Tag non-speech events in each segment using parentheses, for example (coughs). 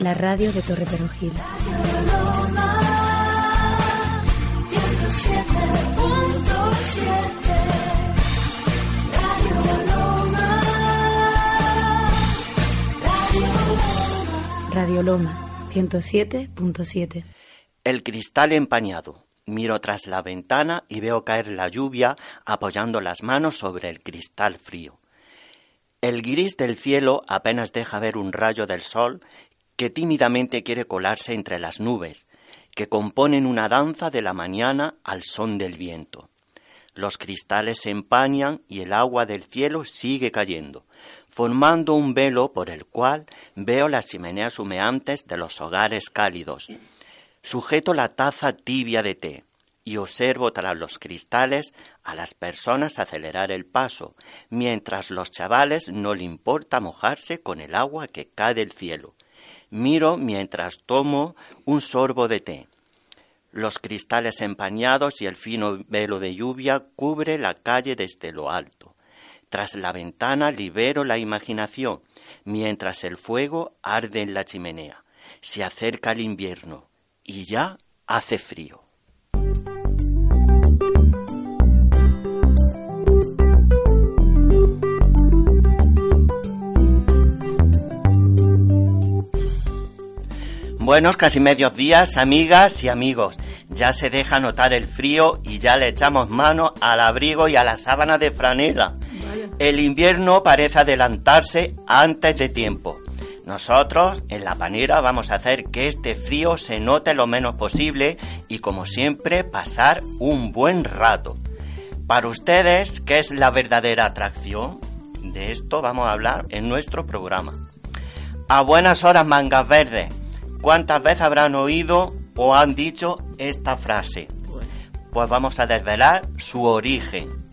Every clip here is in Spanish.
La radio de Torre Perugil. Radio Loma 107.7. El cristal empañado. Miro tras la ventana y veo caer la lluvia apoyando las manos sobre el cristal frío. El gris del cielo apenas deja ver un rayo del sol que tímidamente quiere colarse entre las nubes, que componen una danza de la mañana al son del viento. Los cristales se empañan y el agua del cielo sigue cayendo, formando un velo por el cual veo las chimeneas humeantes de los hogares cálidos. Sujeto la taza tibia de té y observo tras los cristales a las personas acelerar el paso, mientras los chavales no le importa mojarse con el agua que cae del cielo. Miro mientras tomo un sorbo de té. Los cristales empañados y el fino velo de lluvia cubre la calle desde lo alto. Tras la ventana libero la imaginación, mientras el fuego arde en la chimenea. Se acerca el invierno y ya hace frío. Buenos casi medios días, amigas y amigos. Ya se deja notar el frío y ya le echamos mano al abrigo y a la sábana de franela. El invierno parece adelantarse antes de tiempo. Nosotros, en la panera, vamos a hacer que este frío se note lo menos posible y, como siempre, pasar un buen rato. Para ustedes, ¿qué es la verdadera atracción? De esto vamos a hablar en nuestro programa. A buenas horas, mangas verdes. ¿Cuántas veces habrán oído o han dicho esta frase? Pues vamos a desvelar su origen.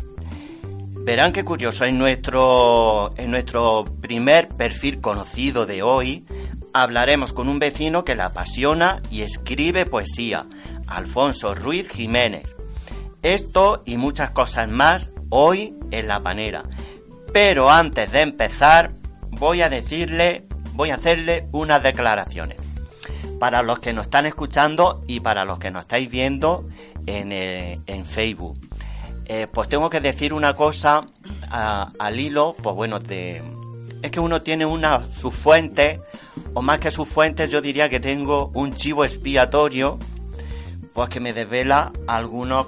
Verán qué curioso, en nuestro, en nuestro primer perfil conocido de hoy hablaremos con un vecino que la apasiona y escribe poesía, Alfonso Ruiz Jiménez. Esto y muchas cosas más hoy en La Panera. Pero antes de empezar, voy a decirle, voy a hacerle unas declaraciones. Para los que nos están escuchando y para los que nos estáis viendo en, eh, en Facebook. Eh, pues tengo que decir una cosa al hilo, pues bueno, de, es que uno tiene una sus fuentes, o más que sus fuentes, yo diría que tengo un chivo expiatorio, pues que me desvela algunos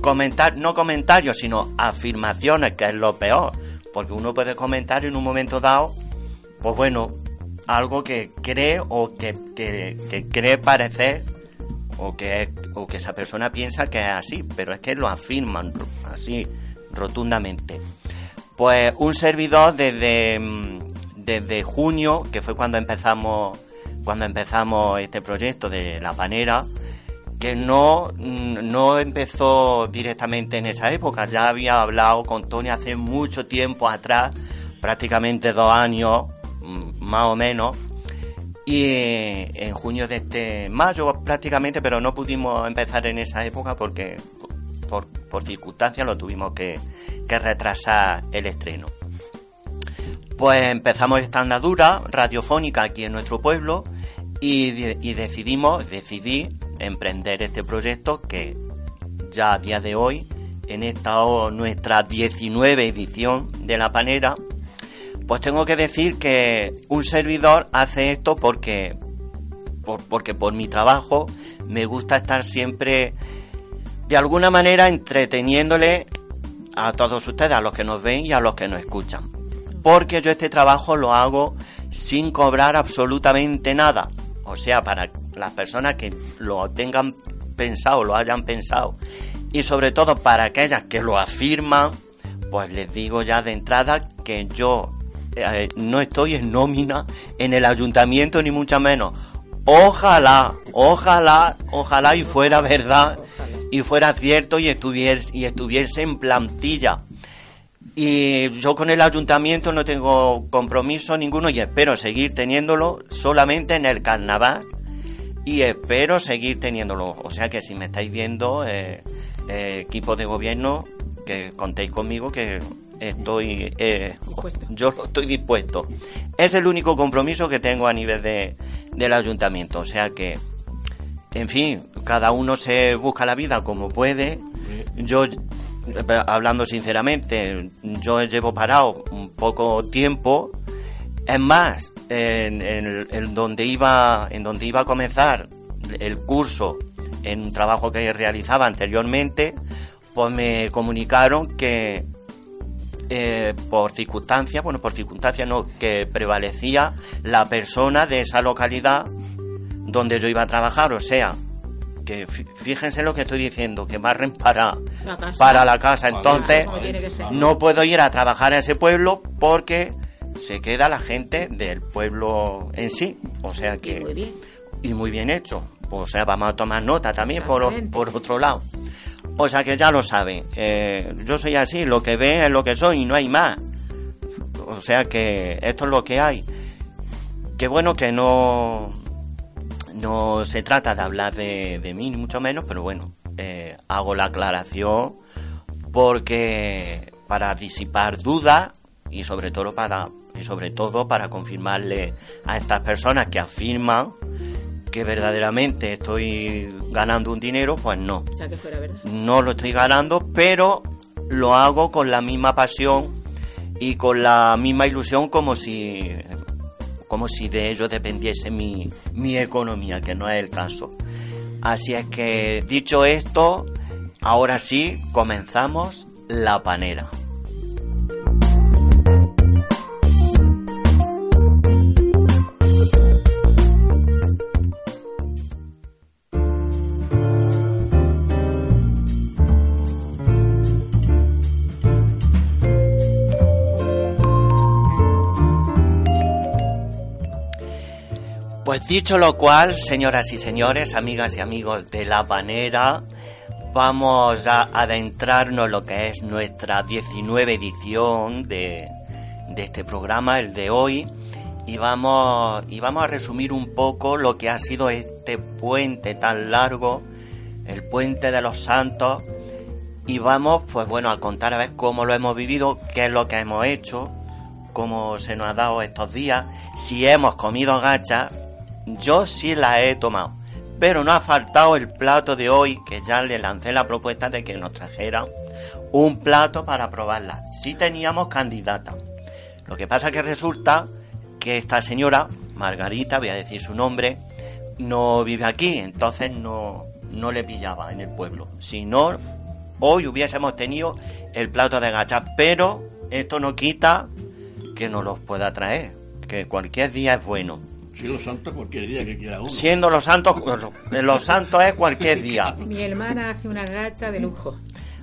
comentarios, no comentarios, sino afirmaciones, que es lo peor, porque uno puede comentar en un momento dado, pues bueno, algo que cree o que, que cree parecer o que, o que esa persona piensa que es así, pero es que lo afirman así rotundamente. Pues un servidor desde, mm, desde junio, que fue cuando empezamos, cuando empezamos este proyecto de la panera, que no, mm, no empezó directamente en esa época, ya había hablado con Tony hace mucho tiempo atrás, prácticamente dos años, más o menos, y en junio de este mayo prácticamente, pero no pudimos empezar en esa época porque por, circunstancias lo tuvimos que, retrasar el estreno. Pues empezamos esta andadura radiofónica aquí en nuestro pueblo y, y decidimos, decidí emprender este proyecto que ya a día de hoy, en esta nuestra 19 edición de La Panera, pues tengo que decir que un servidor hace esto porque, porque por mi trabajo me gusta estar siempre de alguna manera entreteniéndole a todos ustedes, a los que nos ven y a los que nos escuchan. Porque yo este trabajo lo hago sin cobrar absolutamente nada. O sea, para las personas que lo tengan pensado, lo hayan pensado. Y sobre todo para aquellas que lo afirman, pues les digo ya de entrada que yo eh, no estoy en nómina en el ayuntamiento ni mucho menos. Ojalá, ojalá, ojalá y fuera verdad y fuera cierto y estuviese, y estuviese en plantilla. Y yo con el ayuntamiento no tengo compromiso ninguno y espero seguir teniéndolo solamente en el carnaval y espero seguir teniéndolo. O sea que si me estáis viendo, eh, eh, equipo de gobierno, que contéis conmigo que estoy eh, yo estoy dispuesto. Es el único compromiso que tengo a nivel de, del ayuntamiento o sea que en fin cada uno se busca la vida como puede. Yo hablando sinceramente yo llevo parado un poco tiempo. Es más en, en donde iba en donde iba a comenzar el curso en un trabajo que realizaba anteriormente pues me comunicaron que eh, por circunstancias, bueno, por circunstancias no, que prevalecía la persona de esa localidad donde yo iba a trabajar, o sea, que fíjense lo que estoy diciendo, que barren para la casa, para la casa. entonces no puedo ir a trabajar a ese pueblo porque se queda la gente del pueblo en sí, o sea que... Y muy bien, y muy bien hecho, o sea, vamos a tomar nota también por, por otro lado. O sea que ya lo saben. Eh, yo soy así, lo que ve es lo que soy y no hay más. O sea que esto es lo que hay. Qué bueno que no, no se trata de hablar de, mí, ni mucho menos, pero bueno, eh, hago la aclaración porque para disipar dudas y sobre todo para y sobre todo para confirmarle a estas personas que afirman que verdaderamente estoy ganando un dinero, pues no. No lo estoy ganando, pero lo hago con la misma pasión y con la misma ilusión como si como si de ello dependiese mi, mi economía, que no es el caso. Así es que dicho esto, ahora sí comenzamos la panera. Pues dicho lo cual, señoras y señores, amigas y amigos de La Panera, vamos a adentrarnos en lo que es nuestra 19 edición de, de este programa, el de hoy, y vamos, y vamos a resumir un poco lo que ha sido este puente tan largo, el puente de los santos, y vamos, pues bueno, a contar a ver cómo lo hemos vivido, qué es lo que hemos hecho, cómo se nos ha dado estos días, si hemos comido gachas, yo sí la he tomado. Pero no ha faltado el plato de hoy, que ya le lancé la propuesta de que nos trajera un plato para probarla. Sí teníamos candidata. Lo que pasa que resulta que esta señora, Margarita, voy a decir su nombre, no vive aquí, entonces no, no le pillaba en el pueblo. Si no, hoy hubiésemos tenido el plato de gacha, pero esto no quita que nos los pueda traer, que cualquier día es bueno. Siendo los santos cualquier día que quiera uno. Siendo los santos, los santos es cualquier día. (laughs) Mi hermana hace una gacha de lujo.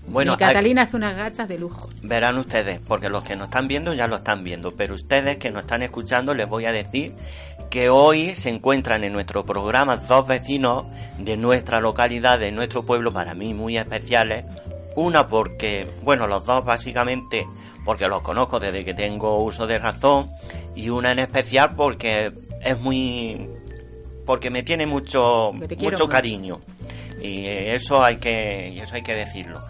Bueno, Mi Catalina hace unas gachas de lujo. Verán ustedes, porque los que nos están viendo ya lo están viendo, pero ustedes que nos están escuchando les voy a decir que hoy se encuentran en nuestro programa dos vecinos de nuestra localidad, de nuestro pueblo, para mí muy especiales. Una porque, bueno, los dos básicamente porque los conozco desde que tengo uso de razón y una en especial porque es muy porque me tiene mucho mucho cariño. Y eso hay que eso hay que decirlo.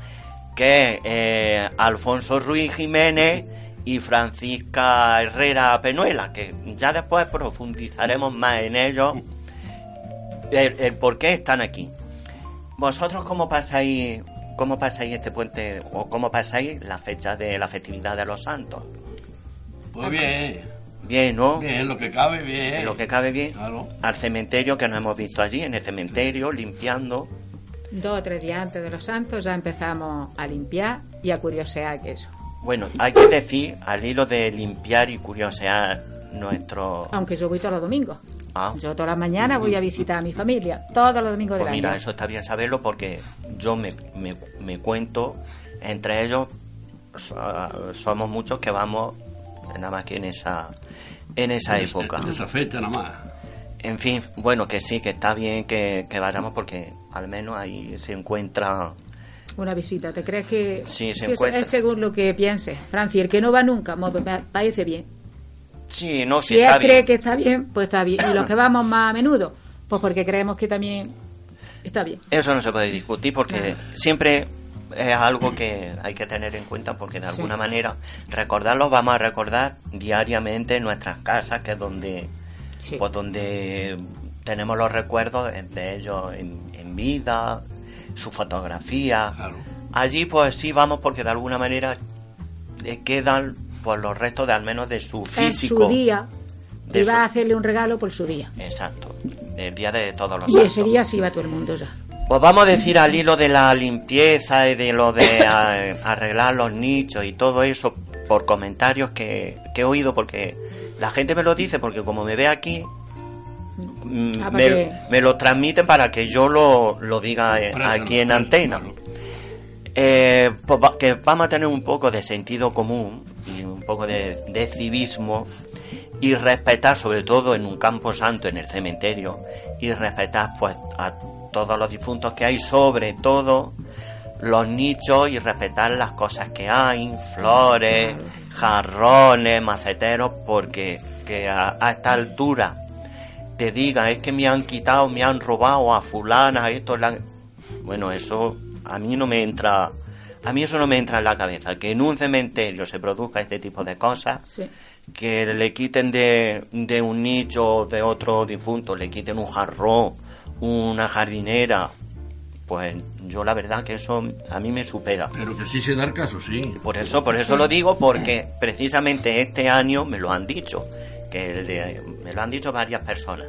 Que eh, Alfonso Ruiz Jiménez y Francisca Herrera Penuela que ya después profundizaremos más en ello el, por qué están aquí. Vosotros cómo pasáis cómo pasáis este puente o cómo pasáis la fecha de la festividad de los santos pues bien Bien, ¿no? Bien, lo que cabe bien. Lo que cabe bien. Al cementerio que nos hemos visto allí, en el cementerio, limpiando. Dos o tres días antes de los santos ya empezamos a limpiar y a curiosear que eso. Bueno, hay que decir, al hilo de limpiar y curiosear nuestro... Aunque yo voy todos los domingos. Ah. Yo todas las mañanas voy a visitar a mi familia, todos los domingos pues del mira, eso está bien saberlo porque yo me, me, me cuento, entre ellos somos muchos que vamos nada más que en esa en esa época. En esa fecha nada más. En fin, bueno, que sí, que está bien que, que vayamos porque al menos ahí se encuentra... Una visita, ¿te crees que Sí, se encuentra. es según lo que pienses? Franci, el que no va nunca, me parece bien. Sí, no, si él cree que está bien, pues está bien. Y los que vamos más a (coughs) menudo, pues porque creemos que también está bien. Eso no se puede discutir porque siempre es algo que hay que tener en cuenta porque de Sí. alguna manera recordarlo vamos a recordar diariamente en nuestras casas que es donde Sí. pues donde tenemos los recuerdos de ellos en, en vida su fotografía Claro. allí pues sí vamos porque de alguna manera eh, quedan pues los restos de al menos de su En físico su día, de y va su- a hacerle un regalo por su día. exacto el día de todos los Y santos ese día sí va todo el mundo ya. Pues vamos a decir al hilo de la limpieza y de lo de a- (laughs) arreglar los nichos y todo eso por comentarios que, que he oído porque la gente me lo dice porque como me ve aquí mm, Ah, me, lo transmiten para que yo lo, lo diga eh, aquí en antena. Eh, pues va- que vamos a tener un poco de sentido común y un poco de, de civismo y respetar sobre todo en un campo santo en el cementerio y respetar pues a todos los difuntos que hay sobre todo los nichos y respetar las cosas que hay flores jarrones maceteros porque que a, a esta altura te diga es que me han quitado me han robado a fulana esto la han-". bueno eso a mí no me entra a mí eso no me entra en la cabeza que en un cementerio se produzca este tipo de cosas Sí. que le quiten de, de un nicho de otro difunto, le quiten un jarrón, una jardinera, pues yo la verdad que eso a mí me supera. Pero que sí se da el caso, sí. Por eso, por eso lo digo, porque precisamente este año me lo han dicho, que de- me lo han dicho varias personas.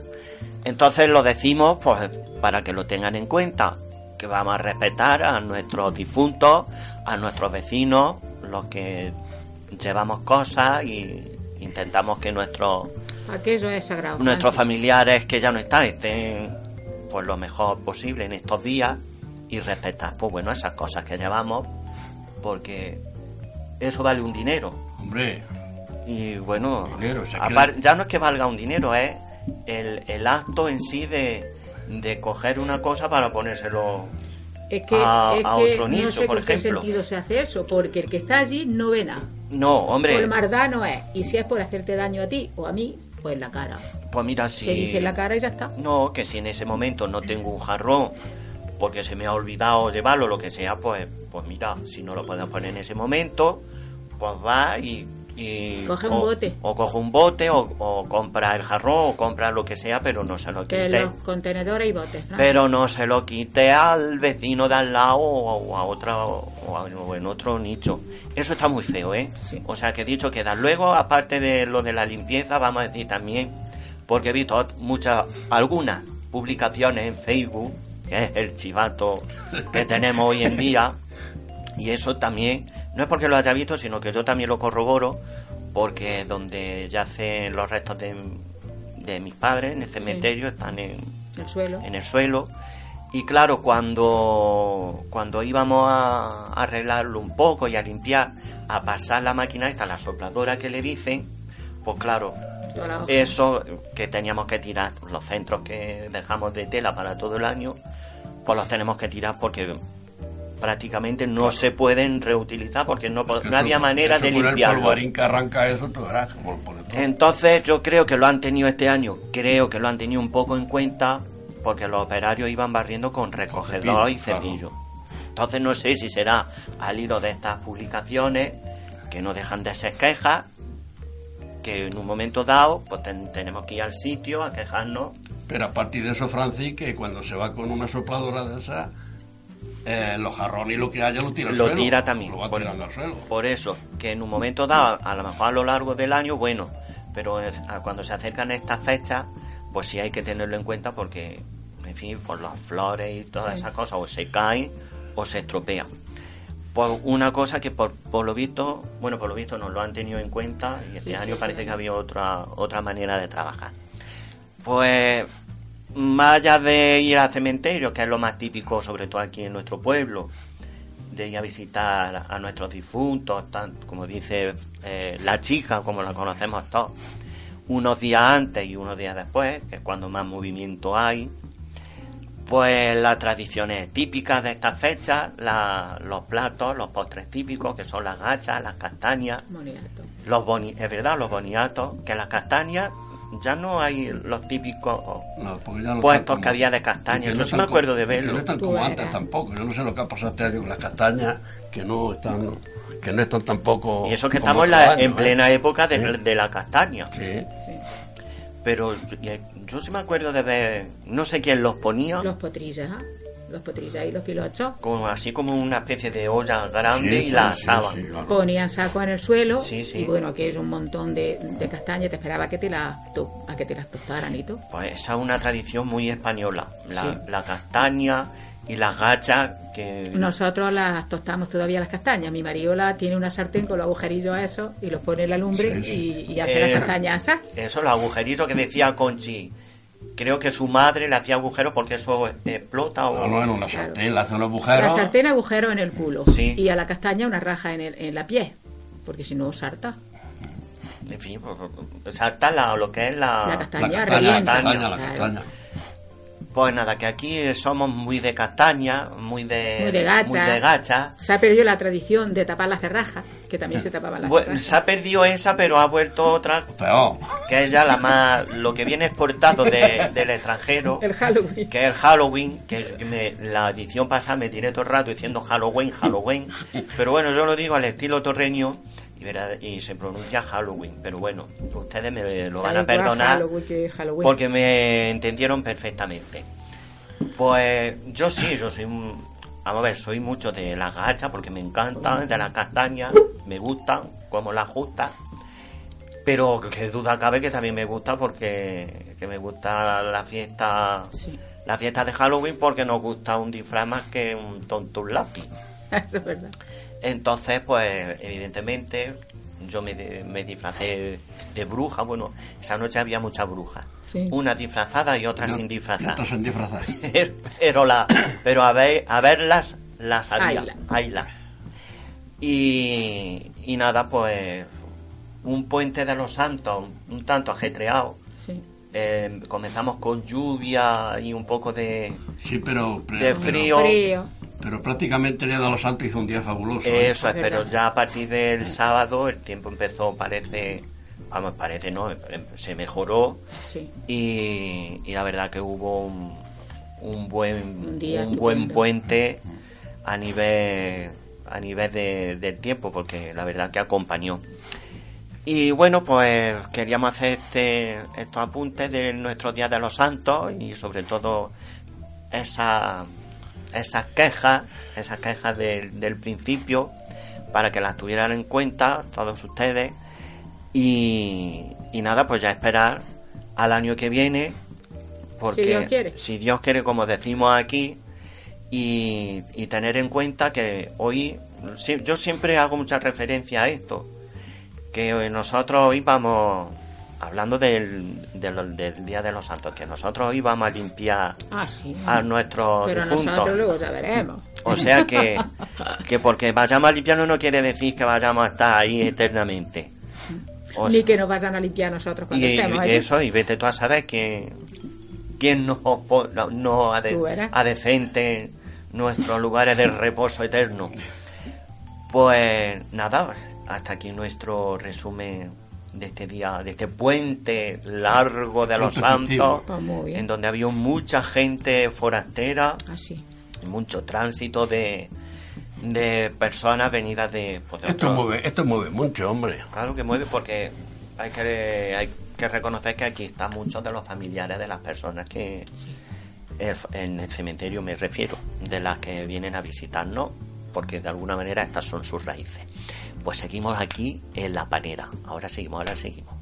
Entonces lo decimos pues para que lo tengan en cuenta, que vamos a respetar a nuestros difuntos, a nuestros vecinos, los que llevamos cosas y intentamos que nuestros Aquello es sagrado. nuestros familiares que ya no están estén pues lo mejor posible en estos días y respetar pues bueno esas cosas que llevamos porque eso vale un dinero Hombre, y bueno Dinero, o sea, que- apar- ya no es que valga un dinero es el, el acto en sí de, de coger una cosa para ponérselo Es que, a- es a que otro no nicho, sé por con qué ejemplo. sentido se hace eso, porque el que está allí no ve nada. no hombre Por maldad no es. Y si es por hacerte daño a ti o a mí, pues la cara. pues mira si Se dice la cara y ya está. No, que si en ese momento no tengo un jarrón porque se me ha olvidado llevarlo, lo que sea, pues, pues mira, si no lo puedo poner en ese momento, pues va y... y- Coge un o- bote. O coge un bote, o, o compra el jarrón, o compra lo que sea, pero no se lo Que quite. los contenedores y botes. Pero no se lo quite al vecino de al lado o, a otra o, a- o en otro nicho. Eso está muy feo, ¿eh? Sí. O sea que dicho queda. Luego, aparte de lo de la limpieza, vamos a decir también, porque he visto muchas, algunas publicaciones en Facebook, que es el chivato que tenemos hoy en día, (laughs) y eso también, no es porque lo haya visto, sino que yo también lo corroboro, porque donde yacen los restos de, de mis padres, en el cementerio, están en, El suelo. en el suelo. Y claro, cuando, cuando íbamos a arreglarlo un poco y a limpiar, a pasar la máquina esta, la sopladora que le dicen, pues claro, eso que teníamos que tirar, los centros que dejamos de tela para todo el año, pues los tenemos que tirar porque prácticamente no se pueden reutilizar porque no, eso- había manera eso de el limpiarlo. polvarín que arranca eso, tú verás como pone todo. Entonces yo creo que lo han tenido este año, creo que lo han tenido un poco en cuenta porque los operarios iban barriendo con recogedor y cepillo. Entonces no sé si será al hilo de estas publicaciones que no dejan de ser quejas, que en un momento dado pues ten- tenemos que ir al sitio a quejarnos. Pero a partir de eso, Francis, que cuando se va con una sopladora de esa, eh, los jarrones y lo que haya lo tira al Lo suelo. tira también. Lo va Por- tirando al suelo. Por eso, que en un momento dado, a lo mejor a lo largo del año, bueno, pero cuando se acercan estas fechas, pues sí hay que tenerlo en cuenta porque, en fin, por las flores y todas Sí. esas cosas, o se caen o se estropean. Pues una cosa que por, por lo visto, bueno, por lo visto no lo han tenido en cuenta y este Sí, año sí, parece sí. que había otra, otra manera de trabajar. Pues más allá de ir al cementerio, que es lo más típico, sobre todo aquí en nuestro pueblo, de ir a visitar a nuestros difuntos, como dice eh, la chica, como la conocemos todos, unos días antes y unos días después, que es cuando más movimiento hay. Pues las tradiciones típicas de esta fecha, la- los platos, los postres típicos, que son las gachas, las castañas, Moniato. los boni es verdad, los boniatos, que las castañas ya no hay los típicos No, no puestos que había de castañas. que no Yo sí me acuerdo de que verlo. no están como eras. antes tampoco. Yo no sé lo que ha pasado este año con las castañas, que no están, que no están tampoco. Y eso que estamos la- en ¿eh? plena época de, Sí. de la castaña. Sí. Sí. Pero yo, yo sí me acuerdo de ver, no sé quién los ponía, Los potrillas, ¿ah? Los potrillas y los pilochos. como, así como una especie de olla grande Sí, y sí, la sí, asaban. sí, claro. Ponían saco en el suelo Sí, sí. y bueno, que es un montón de, de castañas, te esperaba que te las to- a que te las tostaran y todo. Pues esa es una tradición muy española. La, Sí. la castaña y las gachas que... Nosotros las tostamos todavía las castañas. Mi marido la tiene una sartén con los agujerillos a eso y los pone en la lumbre Sí, sí. Y, y hace Eh, las castañas asas. Eso, los agujeritos que decía Conchi. Creo que su madre le hacía agujeros porque eso explota o... No, no, en una Claro. sartén, le hacen los La agujeros. sartén agujero en el culo Sí. y a la castaña una raja en, el, en la pie, porque si no sarta. En fin, pues, pues, salta la- lo que es la... La La castaña castaña, la castaña, la Claro. castaña. Pues nada, que aquí somos muy de castaña, muy de... Muy de gacha. muy de gacha. Se ha perdido la tradición de tapar las cerrajas, que también se tapaban las Bu- cerrajas. se ha perdido esa, pero ha vuelto otra, Peor. que es ya la más... Lo que viene exportado de- del extranjero, (laughs) El Halloween. que es el Halloween, que me- la edición pasada me tiré todo el rato diciendo Halloween, Halloween. (laughs) Pero bueno, yo lo digo al estilo torreño y, se pronuncia Halloween. Pero bueno, ustedes me lo van a perdonar Halloween que Halloween. porque me entendieron perfectamente. Pues yo sí, yo soy un- Vamos a ver, soy mucho de las gachas porque me encantan, de las castañas, me gustan, como las justas. Pero que duda cabe que también me gusta porque que me gusta la fiesta Sí, la fiesta de Halloween porque nos gusta un disfraz más que un tonto un lápiz. (laughs) eso es verdad. Entonces, pues evidentemente yo me, de- me disfracé de bruja. Bueno, esa noche había muchas brujas. Sí. Una disfrazada y otra No, sin disfrazar. otros sin disfrazar. pero la pero a ver a verlas las había hayla. y y nada pues un puente de los santos un tanto ajetreado Sí. Eh, comenzamos con lluvia y un poco de Sí, pero. De. Frío. Pero prácticamente el Día de los Santos hizo un día fabuloso. ¿eh? eso es Es pero ya a partir del sábado el tiempo empezó parece vamos parece no se mejoró Sí. y, y la verdad que hubo un, un buen Un día un buen puente a nivel a nivel de, del tiempo porque la verdad que acompañó y bueno pues queríamos hacer este, estos apuntes de nuestro día de los santos y sobre todo esa, esas quejas esas quejas del- del principio para que las tuvieran en cuenta todos ustedes y, y nada, pues ya esperar al año que viene. Porque Si Dios quiere. si Dios quiere, como decimos aquí, y, y tener en cuenta que hoy, yo siempre hago mucha referencia a esto, que nosotros hoy vamos, hablando del, del, del Día de los Santos, que nosotros hoy vamos a limpiar Ah, sí. a nuestros Pero difuntos. nosotros luego. O sea que, que porque vayamos a limpiarnos no quiere decir que vayamos a estar ahí eternamente. O Ni que nos vayan a limpiar nosotros cuando y, estemos y eso, y vete tú a saber quién, quién nos, no, no ade- adecente nuestros lugares de reposo eterno. Pues nada, hasta aquí nuestro resumen de este día, de este puente largo de los santos, Pues bien. en donde había mucha gente forastera Así. y mucho tránsito de, de personas venidas de, pues, de Esto otros- mueve, esto mueve mucho, hombre. Claro que mueve porque hay que, hay que reconocer que aquí están muchos de los familiares de las personas que el- en el cementerio me refiero, de las que vienen a visitarnos, porque de alguna manera estas son sus raíces. Pues seguimos aquí en la panera. Ahora seguimos, ahora seguimos.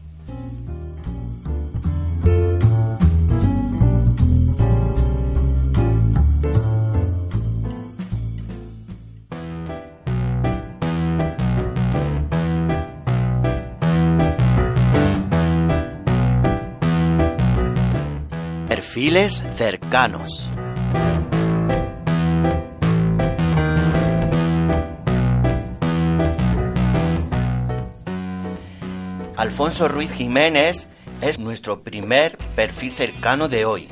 Perfiles cercanos. Alfonso Ruiz Jiménez es nuestro primer perfil cercano de hoy.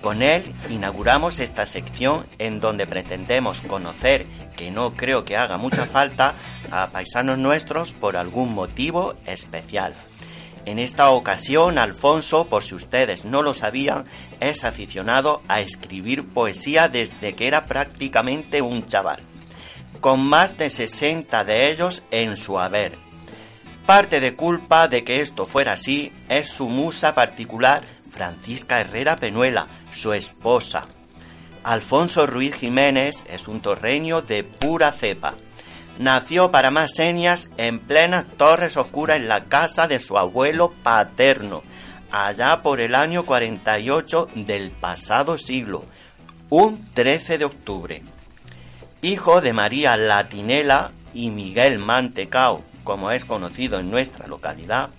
Con él inauguramos esta sección en donde pretendemos conocer, que no creo que haga mucha falta, a paisanos nuestros por algún motivo especial. En esta ocasión, Alfonso, por si ustedes no lo sabían, es aficionado a escribir poesía desde que era prácticamente un chaval, con más de 60 de ellos en su haber. Parte de culpa de que esto fuera así es su musa particular, Francisca Herrera Penuela, su esposa. Alfonso Ruiz Jiménez es un torreño de pura cepa. Nació para más señas en plenas Torres Oscuras en la casa de su abuelo paterno, allá por el año 48 del pasado siglo, un 13 de octubre. Hijo de María Latinela y Miguel Mantecao, como es conocido en nuestra localidad,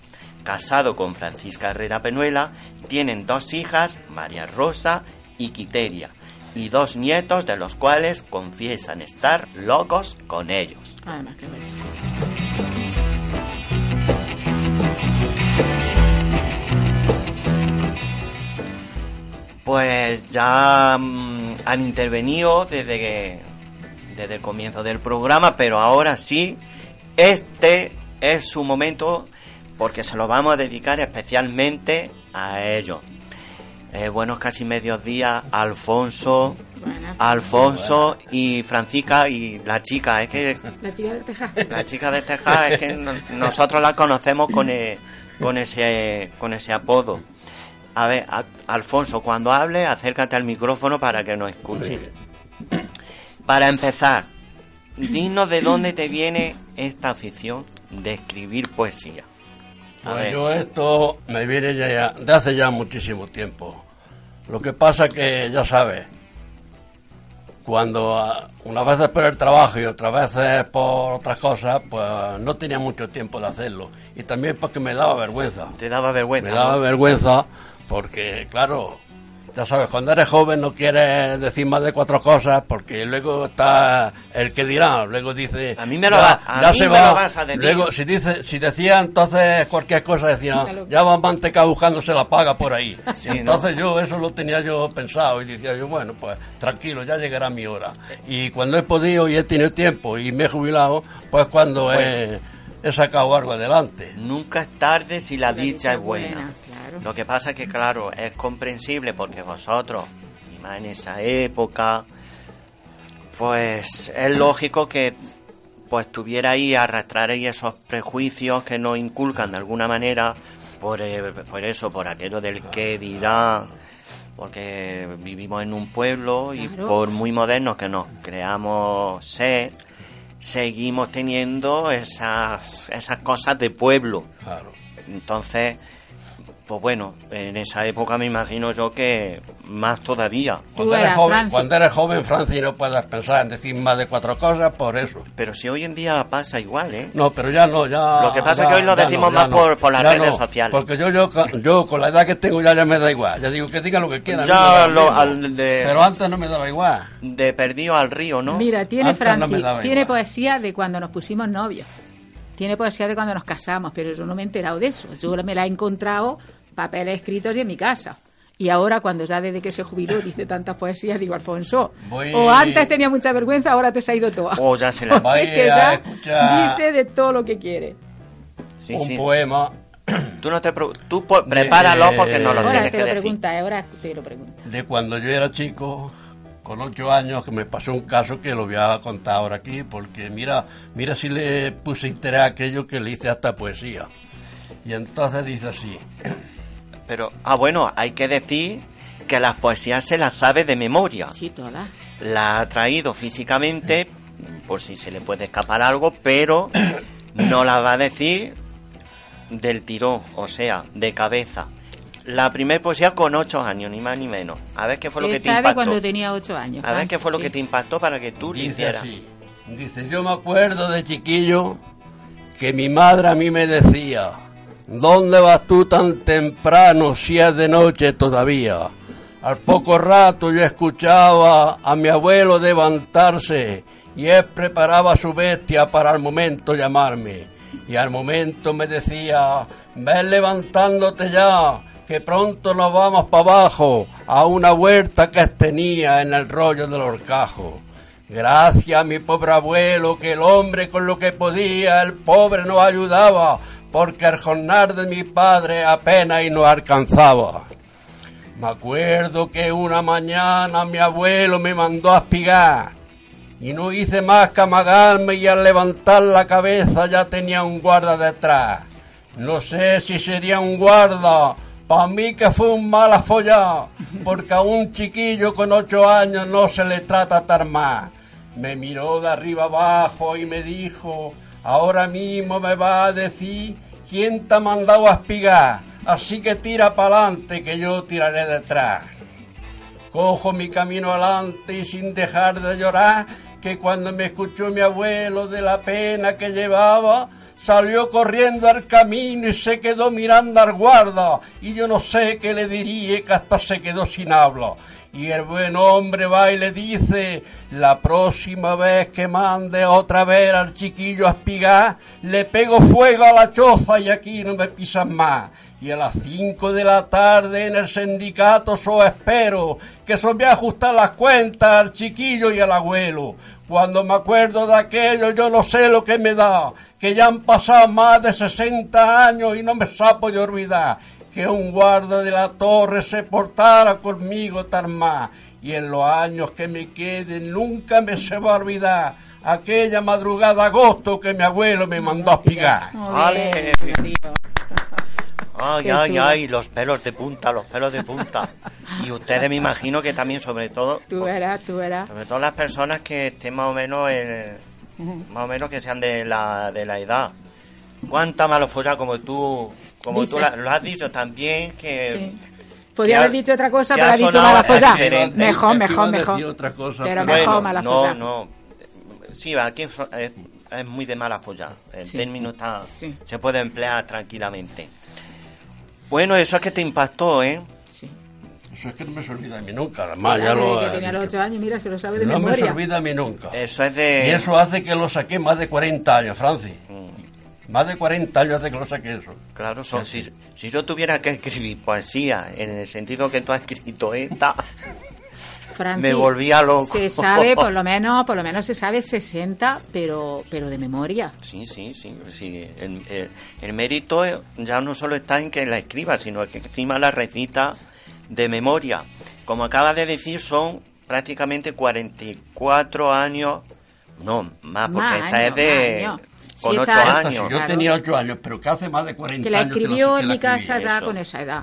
casado con Francisca Herrera Penuela, tienen dos hijas, María Rosa y Quiteria, y dos nietos de los cuales confiesan estar locos con ellos. Además. Pues ya mm, han intervenido desde que desde el comienzo del programa, pero ahora sí, este es su momento porque se lo vamos a dedicar especialmente a ellos. Eh, buenos casi medios días, Alfonso, Buena. Alfonso y Francisca y la chica, es que La chica del teja. la chica de Texas es que no- nosotros la conocemos con, e- con ese con ese apodo. A ver, a- Alfonso, cuando hable, acércate al micrófono para que nos escuche. Para empezar, dinos de dónde te viene esta afición de escribir poesía. A Pues ver. yo esto me viene ya, ya- de hace ya muchísimo tiempo. Lo que pasa que, ya sabes, cuando ah, unas veces por el trabajo y otras veces por otras cosas, pues no tenía mucho tiempo de hacerlo. Y también porque me daba vergüenza. Te daba vergüenza. Me daba ¿no? vergüenza porque, claro, ya sabes, cuando eres joven no quieres decir más de cuatro cosas porque luego está el que dirá, luego dice... A mí me lo ya- va- a ya mí se me va. lo vas a decir. Luego, si, dice, si decía entonces cualquier cosa, decía, ya va manteca buscándose la paga por ahí. (laughs) Sí, entonces yo eso lo tenía yo pensado y decía yo, bueno, pues tranquilo, ya llegará mi hora. Y cuando he podido y he tenido tiempo y me he jubilado, pues cuando he, he sacado algo adelante. Nunca es tarde si la, La dicha es buena. Claro. Lo que pasa es que, claro, es comprensible porque vosotros, y más en esa época, pues es lógico que pues tuvierais, arrastraréis esos prejuicios que nos inculcan de alguna manera por, eh, por eso, por aquello del que dirá, porque vivimos en un pueblo y Claro. por muy modernos que nos creamos ser, seguimos teniendo esas, esas cosas de pueblo. Claro. Entonces, pues bueno, en esa época me imagino yo que más todavía. Cuando eres, joven, Francis. cuando eres joven, Francis, no puedes pensar en decir más de cuatro cosas por eso. Pero si hoy en día pasa igual, ¿eh? No, pero ya no, ya... Lo que pasa ya- es que hoy lo decimos no, más por- por las redes no, sociales. Porque yo, yo, yo con la edad que tengo ya, ya me da igual. Ya digo que digan lo que quieran. Ya lo- al de- Pero antes no me daba igual. De perdido al río, ¿no? Mira, tiene daba tiene igual. poesía de cuando nos pusimos novios. Tiene poesía de cuando nos casamos, pero yo no me he enterado de eso. Yo me la he encontrado papeles escritos y en mi casa. Y ahora, cuando ya desde que se jubiló dice tantas poesías, digo, Alfonso, Voy- o antes tenía mucha vergüenza, ahora te se ha ido toda. Oh, ya se la... (laughs) Voy Es que a ya escuchar dice de todo lo que quiere. Sí, un sí. poema (clears throat) Tú no te... Tú prepáralo porque no lo Ahora tienes te que lo decir. pregunta, ahora te lo pregunta. de cuando yo era chico, con ocho años, que me pasó un caso que lo voy a contar ahora aquí, porque mira, mira si le puse interés a aquello que le hice hasta poesía. Y entonces dice así, (clears throat) Pero, ah, bueno, hay que decir que las poesías se las sabe de memoria. Sí, todas. la ha traído físicamente por si se le puede escapar algo, pero no la va a decir del tirón, o sea, de cabeza. La primer poesía con ocho años, ni más ni menos. A ver qué fue lo que te impactó. cuando tenía ocho años. A ver qué fue lo que te impactó para que tú lo dice hicieras. así, dice, yo me acuerdo de chiquillo que mi madre a mí me decía, ¿dónde vas tú tan temprano si es de noche todavía? Al poco rato yo escuchaba a mi abuelo levantarse y él preparaba su bestia para al momento llamarme. Y al momento me decía ven levantándote ya, que pronto nos vamos para abajo, a una huerta que tenía en el rollo del horcajo. Gracias a mi pobre abuelo, que el hombre con lo que podía, el pobre no ayudaba, porque el jornal de mi padre apenas y no alcanzaba. Me acuerdo que una mañana mi abuelo me mandó a espigar y no hice más que amagarme y al levantar la cabeza ya tenía un guarda detrás. No sé si sería un guarda, para mí que fue un mala follado, porque a un chiquillo con ocho años no se le trata tan más. Me miró de arriba abajo y me dijo, ahora mismo me va a decir quién te ha mandado a espigar, así que tira para adelante que yo tiraré detrás. Cojo mi camino adelante y sin dejar de llorar, que cuando me escuchó mi abuelo de la pena que llevaba, salió corriendo al camino y se quedó mirando al guarda, y yo no sé qué le diría que hasta se quedó sin habla. Y el buen hombre va y le dice, la próxima vez que mande otra vez al chiquillo a espigar, le pego fuego a la choza y aquí no me pisan más. Y a las cinco de la tarde en el sindicato so espero, que se me ajustar las cuentas al chiquillo y al abuelo. Cuando me acuerdo de aquello yo no sé lo que me da, que ya han pasado más de 60 años y no me sapo de olvidar que un guarda de la torre se portara conmigo tan más. Y en los años que me queden nunca me se va a olvidar aquella madrugada de agosto que mi abuelo me mandó a espigar. Ale. Darío. Ay, ay, ay, los pelos de punta, los pelos de punta. Y ustedes me imagino que también, sobre todo, Tú verás, tú verás. sobre todo las personas que estén más o menos, en- más o menos que sean de la, de la edad. ¿Cuánta malofolla como tú, como tú Dice. la- lo has dicho también que Sí. Podría Ya- haber dicho otra cosa, pero ha dicho mala. Mejor, mejor, mejor. otra cosa, Pero pero- mejor bueno, mala no, folla. no. Sí, aquí es, es- muy de mala folla. El Sí. término está, Sí. se puede emplear tranquilamente. Bueno, eso es que te impactó, ¿eh? Sí. Eso es que no me se olvida a mí nunca, además ya lo... que tenía los ocho años, mira, se lo sabe de no me se memoria. olvida a mí nunca. Eso es de... Y eso hace que lo saqué más de 40 años, Francis. Más de 40 años hace que lo saqué eso. Claro, son, si, si yo tuviera que escribir poesía en el sentido que tú has escrito esta, Francis, me volvía loco. Se sabe, por lo (laughs) menos, por lo menos se sabe 60, pero, pero de memoria. Sí, sí, sí. sí. El, el- el mérito ya no solo está en que la escriba, sino que encima la recita de memoria. Como acaba de decir, son prácticamente 44 años, no, más, porque Más esta años, es de... con Sí, 8 esta- Esta, años. si yo Claro. tenía 8 años, pero que hace más de 40 Que la años escribió que en la mi casa ya eso. con esa edad.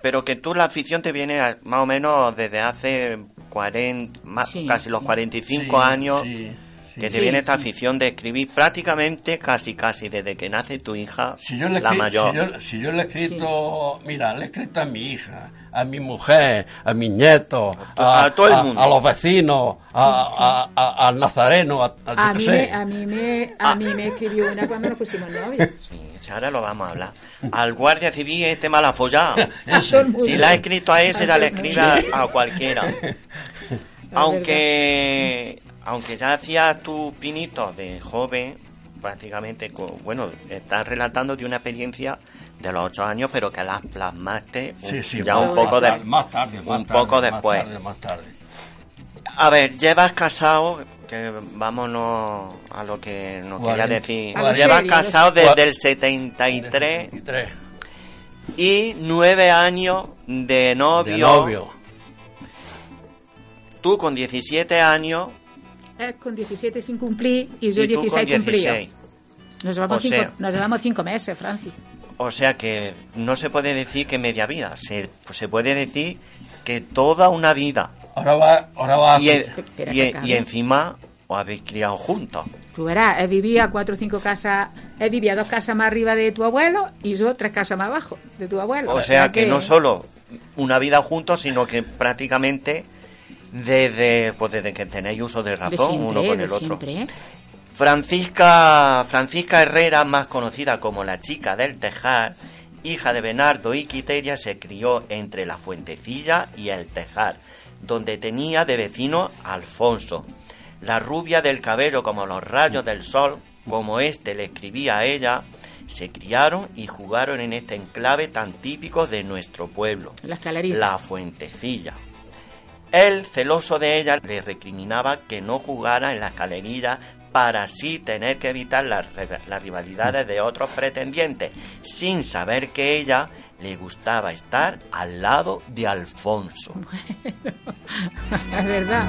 Pero que tú la afición te viene a- más o menos desde hace 40, más- Sí, casi los sí. 45 Sí, años sí, sí. que te Sí, viene esta sí. afición de escribir prácticamente casi casi desde que nace tu hija, Si yo, le la mayor. si yo- si yo le he escrito, mira, le he escrito a mi hija, a mi mujer, a mis nietos, A todo el a- mundo. a los vecinos, a- a- a- al nazareno, a, a- A mí, me, sé. a, mí me, a mí me escribió una cuando nos pusimos novios. (laughs) Sí, sí, ahora lo vamos a hablar. Al guardia civil este mala follado. A (laughs) todo el (laughs) mundo. Si la ha escrito a ese, A ya le todo el escribe mundo. a, a cualquiera. aunque, aunque ya hacías tus pinitos de joven, prácticamente, bueno, estás relatando de una experiencia de los ocho años, pero que la plasmaste un- Sí, sí, ya un poco de, tarde, más tarde, más un tarde, poco más después. tarde, más tarde. A ver, llevas casado, que vámonos a lo que nos quería decir. Llevas casado desde el 73 23. y nueve años de novio. De novio. Tú con 17 años Es con 17 sin cumplir y yo y tú con 16 cumplido. 16. Nos llevamos, O cinco, sea- nos llevamos cinco meses, Francis. O sea que no se puede decir que media vida, se, pues se puede decir que toda una vida. Ahora va, ahora va. Y, acabe. y encima os habéis criado juntos. Tú verás, él vivía cuatro o cinco casas, él vivía dos casas más arriba de tu abuelo y yo tres casas más abajo de tu abuelo. O sea que no solo una vida juntos, sino que prácticamente desde, pues desde que tenéis uso de de razón siempre, uno con de el otro. siempre, ¿eh? Francisca, Francisca Herrera, más conocida como la chica del Tejar, hija de Bernardo y Quiteria, se crió entre la Fuentecilla y el Tejar, donde tenía de vecino a Alfonso. La rubia del cabello como los rayos del sol, como éste le escribía a ella, se criaron y jugaron en este enclave tan típico de nuestro pueblo, la Fuentecilla. Él, celoso de ella, le recriminaba que no jugara en la escalerilla para así tener que evitar las, las rivalidades de otros pretendientes, sin saber que ella le gustaba estar al lado de Alfonso. (laughs) es verdad.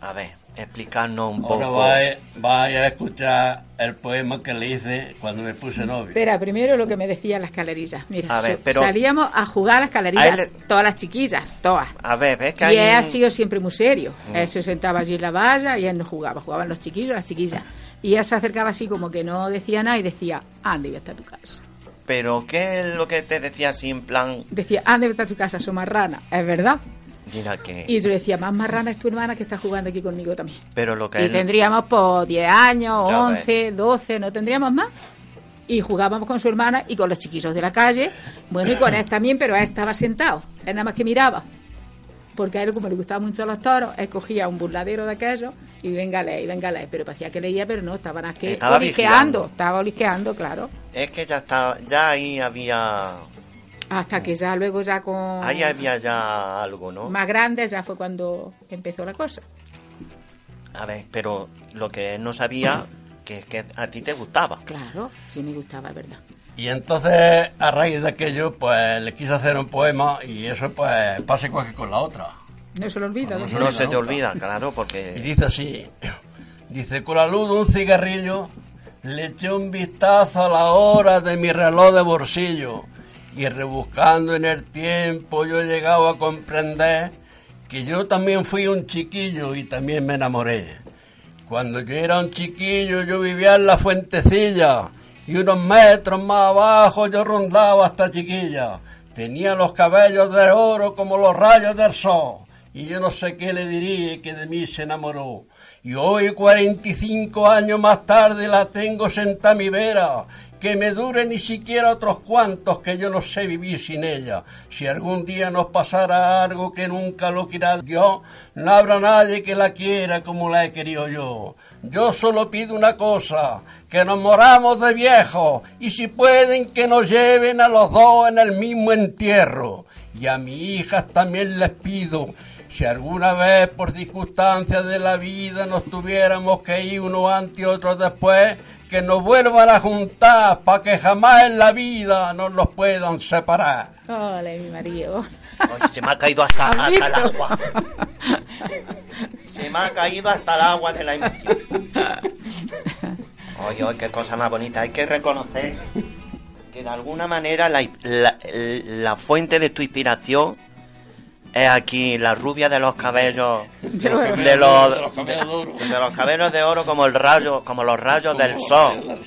A ver, explicarnos un Ahora poco. vaya, vaya a escuchar el poema que le hice cuando me puse novio. Espera, primero lo que me decía la escalerilla. Mira, A ver, so- pero- salíamos a jugar a la escalerilla, A él le- todas las chiquillas, todas. A ver, ves que Y hay él ha sido siempre muy serio. Mm. Él se sentaba allí en la valla y él no jugaba. Jugaban los chiquillos, las chiquillas. Y él se acercaba así como que no decía nada y decía, ande, vete a tu casa. Pero ¿qué es lo que te decía así en plan? Decía, ande, vete a tu casa, soy marrana. Es verdad. Mira que... Y yo decía, más marrana es tu hermana que está jugando aquí conmigo también. Pero lo que Y él- tendríamos por 10 años, Ya 11, 12, no tendríamos más. Y jugábamos con su hermana y con los chiquillos de la calle. Bueno, y con él también, pero él estaba sentado. Él nada más que miraba. Porque a él, como le gustaban mucho los toros, él cogía un burladero de aquellos y venga a leer, y venga a leer. Pero parecía que leía, pero no, estaban aquí Estaba olisqueando. vigilando. Estaba olisqueando, claro. Es que ya estaba, ya ahí había, Hasta que ya luego, ya con ahí había ya algo, ¿no? más grandes, ya fue cuando empezó la cosa. A ver, pero lo que él no sabía que es que a ti te gustaba. Claro, sí me gustaba, es verdad. Y entonces, a raíz de aquello, pues le quise hacer un poema y eso, pues, pasa igual que con la otra. No se lo olvida. No don se No se te nunca. olvida, claro, Y porque dice así, dice, con la luz de un cigarrillo, le eché un vistazo a la hora de mi reloj de bolsillo y rebuscando en el tiempo yo he llegado a comprender que yo también fui un chiquillo y también me enamoré. Cuando yo era un chiquillo yo vivía en la fuentecilla y unos metros más abajo yo rondaba hasta chiquilla. Tenía los cabellos de oro como los rayos del sol y yo no sé qué le diría que de mí se enamoró. Y hoy, 45 años más tarde, la tengo sentada a mi vera, que me dure ni siquiera otros cuantos, que yo no sé vivir sin ella. Si algún día nos pasara algo que nunca lo quiera Dios, no habrá nadie que la quiera como la he querido yo. Yo solo pido una cosa, que nos moramos de viejos, y si pueden que nos lleven a los dos en el mismo entierro. Y a mis hijas también les pido si alguna vez por circunstancias de la vida nos tuviéramos que ir uno antes y otro después, que nos vuelvan a juntar para que jamás en la vida nos los puedan separar. Hola, mi marido. Oye, se me ha caído hasta, ¿Has (laughs) hasta el agua. Se me ha caído hasta el agua de la emoción. Oye, oye, qué cosa más bonita. Hay que reconocer que de alguna manera la, la- la fuente de tu inspiración es aquí la rubia de los cabellos De (laughs) oro. de los, De los de oro. de los cabellos de oro como el rayo como los rayos del sol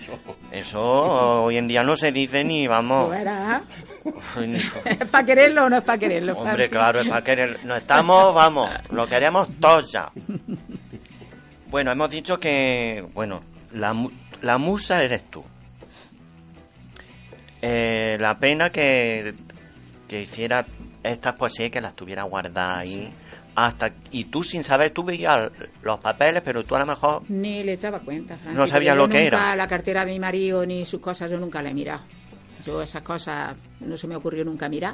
eso hoy en día no se dice ni vamos (laughs) ¿Es para quererlo o no es para quererlo? Hombre, claro, es para querer. No estamos, vamos, lo queremos todos ya. Bueno, hemos dicho que, bueno, la, la musa eres tú. Eh, la pena que, que hiciera estas poesías que las tuviera guardadas ahí hasta y tú sin saber tú veías los papeles pero tú a lo mejor Ni le echaba cuenta, No sabía porque yo lo que era. La cartera de mi marido ni sus cosas yo nunca la he mirado. Yo esas cosas no se me ocurrió nunca mirar.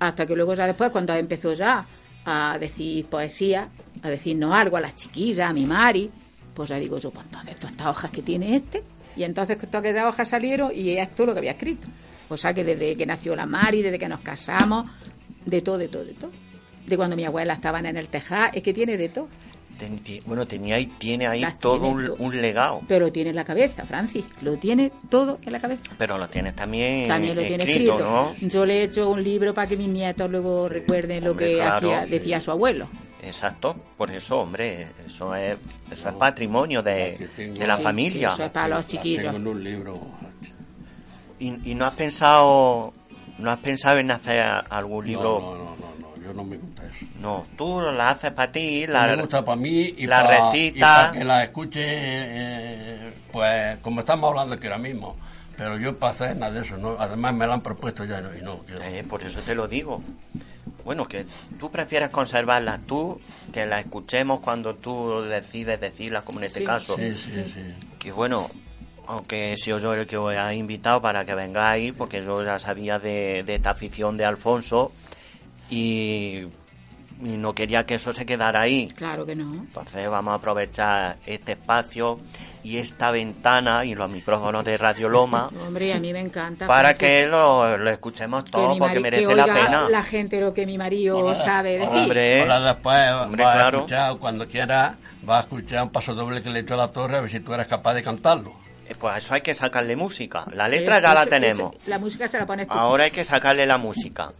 Hasta que luego ya después, cuando empezó ya a decir poesía, a decirnos algo a las chiquillas, a mi Mari, pues ya digo yo, pues entonces todas estas hojas que tiene este, y entonces todas aquellas hojas salieron y esto es lo que había escrito. O sea que desde que nació la Mari, desde que nos casamos, de todo, de todo, de todo. De cuando mi abuela estaban en el tejá, es que tiene de todo. ten- ti- bueno tenía ahí tiene ahí Las todo tiene un, legado Pero tiene en la cabeza, Francis, lo tiene todo en la cabeza. pero lo tienes también, También lo tiene escrito. ¿no? Yo le he hecho un libro para que mis nietos luego recuerden lo Hombre, que claro, hacía, sí. decía su abuelo. Exacto, por eso, hombre, eso es, eso es patrimonio de, la familia. sí, eso es para los chiquillos. tengo en un libro. Y, y no has pensado, no has pensado en hacer algún libro. No, no, no, no, no, yo no me gusta eso. No, tú la haces para ti, la, me gusta para mí y la para recita. que la escuche, eh, pues como estamos hablando aquí ahora mismo. Pero yo para hacer nada de eso, ¿no? Además me la han propuesto ya y no, y no quiero. Eh, por eso te lo digo. bueno, que tú prefieres conservarlas tú, que las escuchemos cuando tú decides decirlas, como en este Sí, caso. Sí, sí, sí. Que bueno, aunque he sido yo el que os ha invitado para que vengáis, porque yo ya sabía de, de esta afición de Alfonso y, y no quería que eso se quedara ahí. Claro que no. Entonces vamos a aprovechar este espacio y esta ventana y los micrófonos de Radio Loma (laughs) Hombre, a mí me encanta. para que lo, lo escuchemos todo porque merece que la pena. la gente lo que mi marido Hola. sabe decir. Hombre, Ahora después Hombre, vas claro. a escuchar, cuando quiera, vas a escuchar un paso doble que le he hecho a la torre a ver si tú eres capaz de cantarlo. Eh, pues a eso hay que sacarle música. La letra Eh, ya la tenemos. ese- la música se la pones tú. Ahora hay que sacarle la música.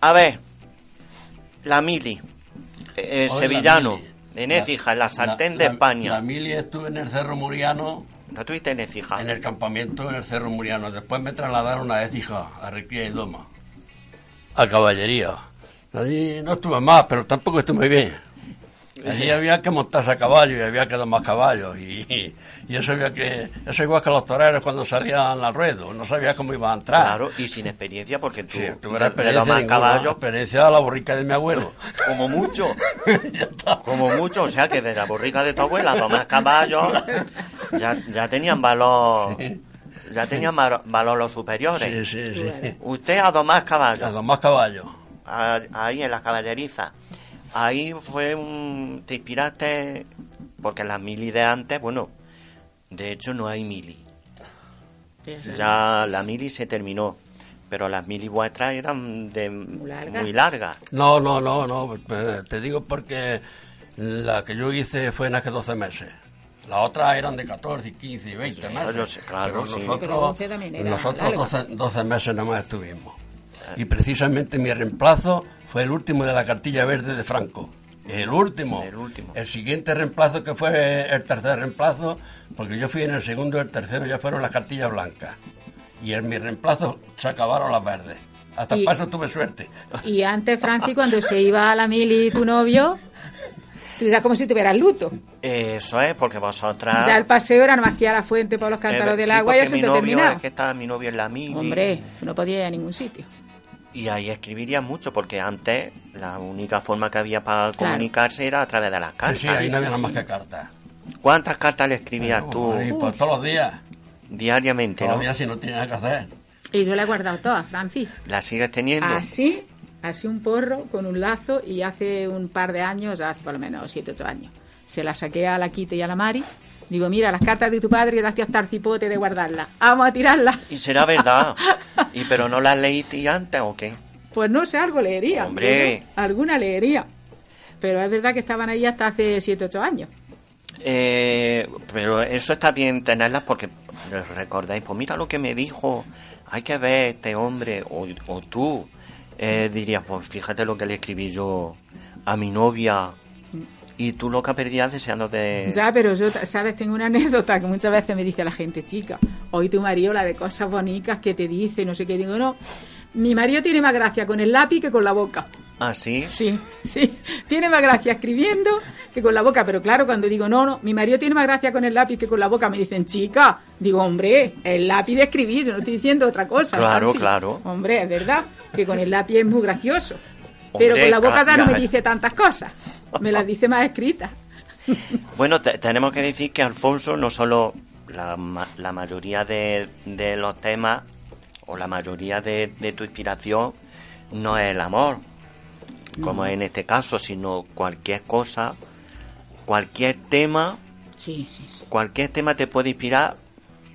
A ver, la mili, eh, el Hoy la sevillano, mili. en La- Écija, en la sartén la- de la- España. La mili estuve en el Cerro Muriano, ¿No tuviste en Écija? en el campamento en el Cerro Muriano. Después me trasladaron a Écija, a Recría y Doma. A caballería. Allí no estuve más, pero tampoco estuve bien. Allí había que montarse a caballo y había que dar más caballos. Y, y eso había que. Eso igual que los toreros cuando salían al ruedo. No sabía cómo iban a entrar. Claro, y sin experiencia porque tú Sí, tuve la de experiencia, domar caballo, experiencia de la borrica de mi abuelo. (laughs) como mucho, (laughs) como mucho, o sea que de la borrica de tu abuela, domar caballo, (laughs) ya, ya tenían valor, ya tenían ma- valor los superiores. Sí, sí, sí. Usted a domar A caballo, los más caballos. a- ahí en la caballeriza, ahí fue un, te inspiraste, porque las mili de antes, bueno, de hecho no hay mili, Sí, ya la mili se terminó, pero las mili vuestras eran de largas. muy largas. No, no, no, no. Te digo porque la que yo hice fue en hace 12 meses. Las otras eran de 14, 15 y 20 meses. yo sé, claro, Pero sí. nosotros, Pero 12 también era nosotros larga. 12, 12 meses nomás estuvimos. Y precisamente mi reemplazo fue el último de la cartilla verde de Franco. El último. El último. El siguiente reemplazo que fue el tercer reemplazo, porque yo fui en el segundo y el tercero ya fueron las cartillas blancas. Y en mi reemplazo se acabaron las verdes. Hasta Y- paso tuve suerte. Y antes, Francis, cuando se iba a la mili tu novio, tú era como si tuvieras luto. Eso es, porque vosotras... Ya el paseo era nomás que a la fuente por los cántaros. Eh, del sí, agua y eso mi te novio terminaba. es que estaba mi novio en la mili. Hombre, no podía ir a ningún sitio. Y ahí escribiría mucho, porque antes la única forma que había para Claro. comunicarse era a través de las cartas. sí, ahí no había nada más que cartas. ¿Cuántas cartas le escribías tú Y pues todos los días. diariamente, Todos no? los días si no tenía nada que hacer. Y yo la he guardado toda, Francis. ¿La sigues teniendo? Así, así un porro con un lazo y hace un par de años, hace por lo menos 7, 8 años, se la saqué a la Quite y a la Mari. Digo, mira, las cartas de tu padre las estoy hasta el cipote de guardarlas. Vamos a tirarlas. Y será verdad. (laughs) ¿Y pero no las leíste antes o qué? Pues no sé, algo leería. Hombre. Alguna leería. Pero es verdad que estaban ahí hasta hace 7, 8 años. Eh, pero eso está bien tenerlas porque recordáis, pues mira lo que me dijo, hay que ver este hombre, o, o tú eh, dirías, pues fíjate lo que le escribí yo a mi novia y tú loca perdías deseando de... Ya, pero yo, ¿sabes? Tengo una anécdota que muchas veces me dice la gente, chica, hoy tu marido la de cosas bonitas que te dice, no sé qué. Digo, no, mi marido tiene más gracia con el lápiz que con la boca. ¿Ah, sí? Sí, sí. Tiene más gracia escribiendo que con la boca. Pero claro, cuando digo, no, no, mi marido tiene más gracia con el lápiz que con la boca, me dicen, chica. Digo, hombre, el lápiz de escribir, yo no estoy diciendo otra cosa. Claro, claro. Hombre, es verdad que con el lápiz es muy gracioso. (laughs) Pero con la boca ya no me dice tantas cosas. Me las dice más escritas. Bueno, te- tenemos que decir que Alfonso no solo la, ma- la mayoría de, de los temas o la mayoría de, de tu inspiración no es el amor, como en este caso, sino cualquier cosa, cualquier tema, Sí, sí, sí. cualquier tema te puede inspirar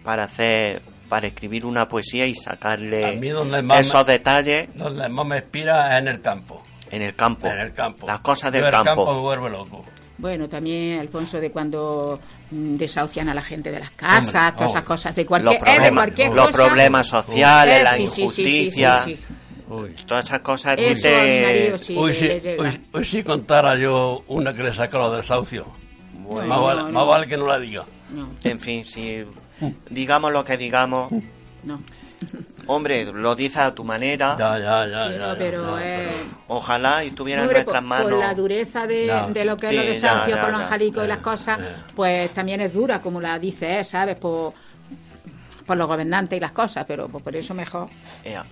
para hacer, para escribir una poesía y A sacarle mí donde más, esos me, detalles donde más me inspira es en el campo. En el campo, En el campo. las cosas Yo del el campo. campo me vuelve loco. Bueno, también, Alfonso, de cuando mm, desahucian a la gente de las casas, Hombre, todas esas cosas, de los cualquier, eh, de problemas, cualquier los cosa. problemas sociales, Eh, la sí, sí, sí, sí, injusticia, sí, sí. Uy. todas esas cosas Eso te- marido sí Hoy le- sí, le llega. hoy, hoy sí contara yo una que le saca los desahucios. Bueno, más, vale, no, más no. vale que no la diga. No, En fin, si digamos lo que digamos, no. Hombre, lo dices a tu manera, Ya, ya, ya. Sí, ya, pero ya, eh, ojalá y tuviera en hombre, por, nuestras por manos. la dureza de, Ya. de lo que Sí, es los desahucios con los angelicos y las cosas, pues también es dura, como la dice, ¿sabes? Pues, por los gobernantes y las cosas, pero pues, por eso mejor.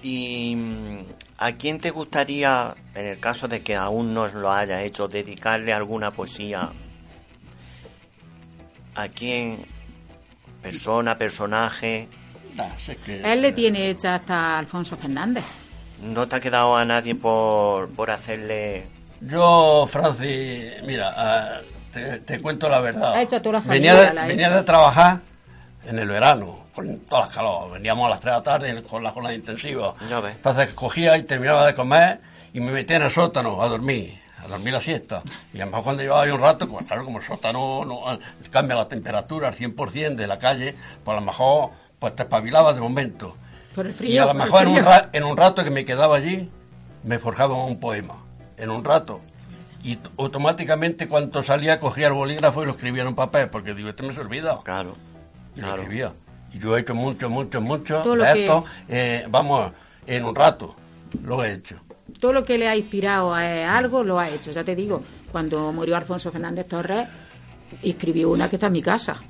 ¿Y mm, a quién te gustaría, en el caso de que aún no lo haya hecho, dedicarle alguna poesía? ¿A quién? ¿Persona, personaje? Es que- Él le tiene hecha hasta Alfonso Fernández. ¿No te ha quedado a nadie por, por hacerle...? Yo, Francis, mira, ah, te, te cuento la verdad. Ha hecho toda la venía familia, de, la ha venía hecho. de trabajar en el verano, con todas las calor. Veníamos a las 3 de la tarde con la jornada intensiva. Ya ves. Entonces cogía y terminaba de comer y me metía en el sótano a dormir, a dormir la siesta. Y a lo mejor cuando llevaba yo un rato, pues claro, como el sótano no, cambia la temperatura al 100% de la calle, pues a lo mejor pues te espabilaba de momento. Por el frío. Y a lo mejor en un, ra- en un rato que me quedaba allí, me forjaba un poema. En un rato. Y automáticamente cuando salía cogía el bolígrafo y lo escribía en un papel, porque digo, este me se olvida. Claro, Y lo escribía. Y yo he hecho mucho, mucho, mucho Todo de que- esto. eh, vamos, en un rato lo he hecho. Todo lo que le ha inspirado a algo lo ha hecho. Ya te digo, cuando murió Alfonso Fernández Torres, escribió una que está en mi casa.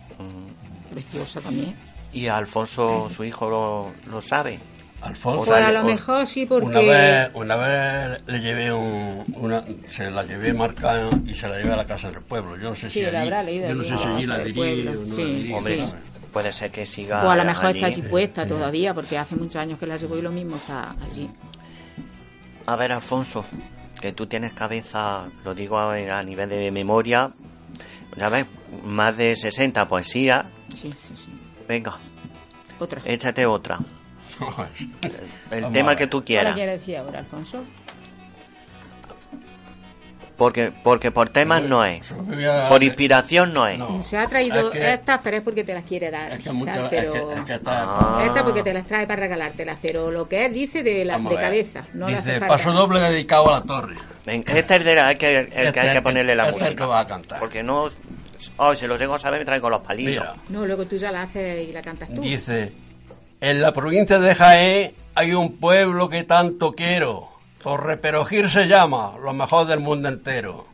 Preciosa también. ¿Y Alfonso, su hijo, lo, lo sabe? Alfonso. O Pues a lo o- mejor sí, porque... Una vez, una vez le llevé un, una, se la llevé marcada y se la llevé a la casa del pueblo. Yo no sé Sí, si la allí, habrá leído yo no sé si la allí pueblo. o no Sí, la sí. puede ser que siga O a lo mejor allí. está allí puesta todavía, porque hace muchos años que la llevo y lo mismo está allí. A ver, Alfonso, que tú tienes cabeza, lo digo a, a nivel de memoria, ya ves, más de 60 poesías. Sí, sí, sí. Venga, Otra. échate otra. El Vamos tema que tú ¿Qué quieras. quiere decir ahora, Alfonso? Porque, porque por temas no es. Por inspiración no es. No. Se ha traído Es que- estas, pero es porque te las quiere dar. Es es pero... que- es que está- Ah. Esta porque te las trae para regalártelas, pero lo que él dice de, la, de cabeza, no Dice, paso doble dedicado a la torre. Ven, este es el, de la- el que, Este hay es que ponerle la este es el música. que va a cantar. Porque no. Oh, si lo tengo a saber, me traigo los palitos. Mira, No, luego tú ya la haces y la cantas tú. dice, en la provincia de Jaén hay un pueblo que tanto quiero. Torre Perojil se llama, lo mejor del mundo entero.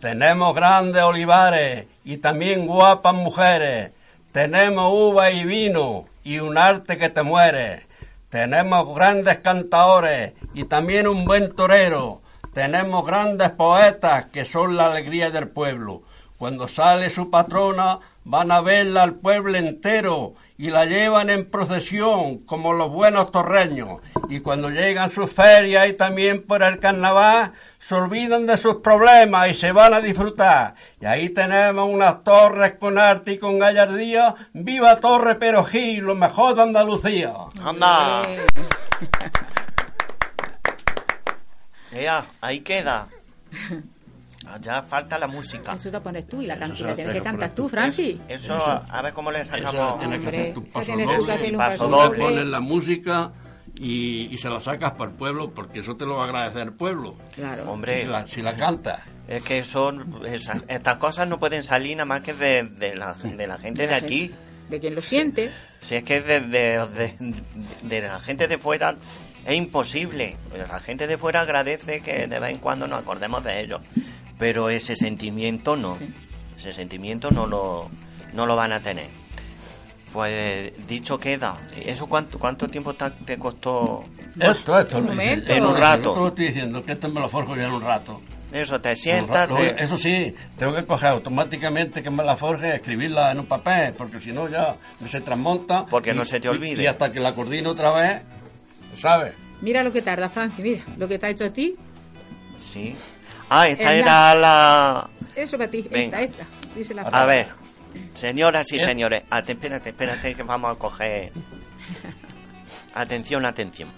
Tenemos grandes olivares y también guapas mujeres. Tenemos uva y vino y un arte que te muere. Tenemos grandes cantadores y también un buen torero. Tenemos grandes poetas que son la alegría del pueblo. Cuando sale su patrona van a verla al pueblo entero y la llevan en procesión como los buenos torreños. Y cuando llegan sus ferias y también por el carnaval, se olvidan de sus problemas y se van a disfrutar. Y ahí tenemos unas torres con arte y con gallardía. ¡Viva Torre Perojil, lo mejor de Andalucía! Anda. (laughs) Ea, ahí queda. Ya falta la música. Eso lo pones tú y la, can- y la tienes que cantar tú, Francis. Eso, a ver cómo le Eso sacamos. tienes que Hombre, hacer tu paso tienes tú que doble. paso doble. Pones la música y, y se la sacas para el pueblo porque eso te lo va a agradecer el pueblo. Claro. Hombre, Si la, si la cantas. es que son esas- estas cosas no pueden salir nada más que de, de la, de la gente de la aquí. gente- De quien lo siente. Si es que de, de, de- de la gente de fuera es imposible. La gente de fuera agradece que de vez en cuando nos acordemos de ellos. Pero ese sentimiento no. Sí. Ese sentimiento no lo, no lo van a tener. Pues dicho queda. ¿Eso cuánto, cuánto tiempo te costó? Esto, esto. Un momento. En un Yo rato. te lo estoy diciendo, que esto me lo forjo yo en un rato. Eso, te sientas. rato. te- Luego, Eso sí, tengo que coger automáticamente que me la forje y escribirla en un papel, porque si no ya se transmonta. Porque y- no se te olvide. Y, hasta que la coordino otra vez, ¿sabes? Mira lo que tarda, Francis, mira. Lo que te ha hecho a ti, Sí. Ah, esta Es era la... eso para ti. Venga. Esta, esta. Dísela A ver, señoras y Eh. señores, ate- espérate, espérate que vamos a coger... (laughs) Atención, atención.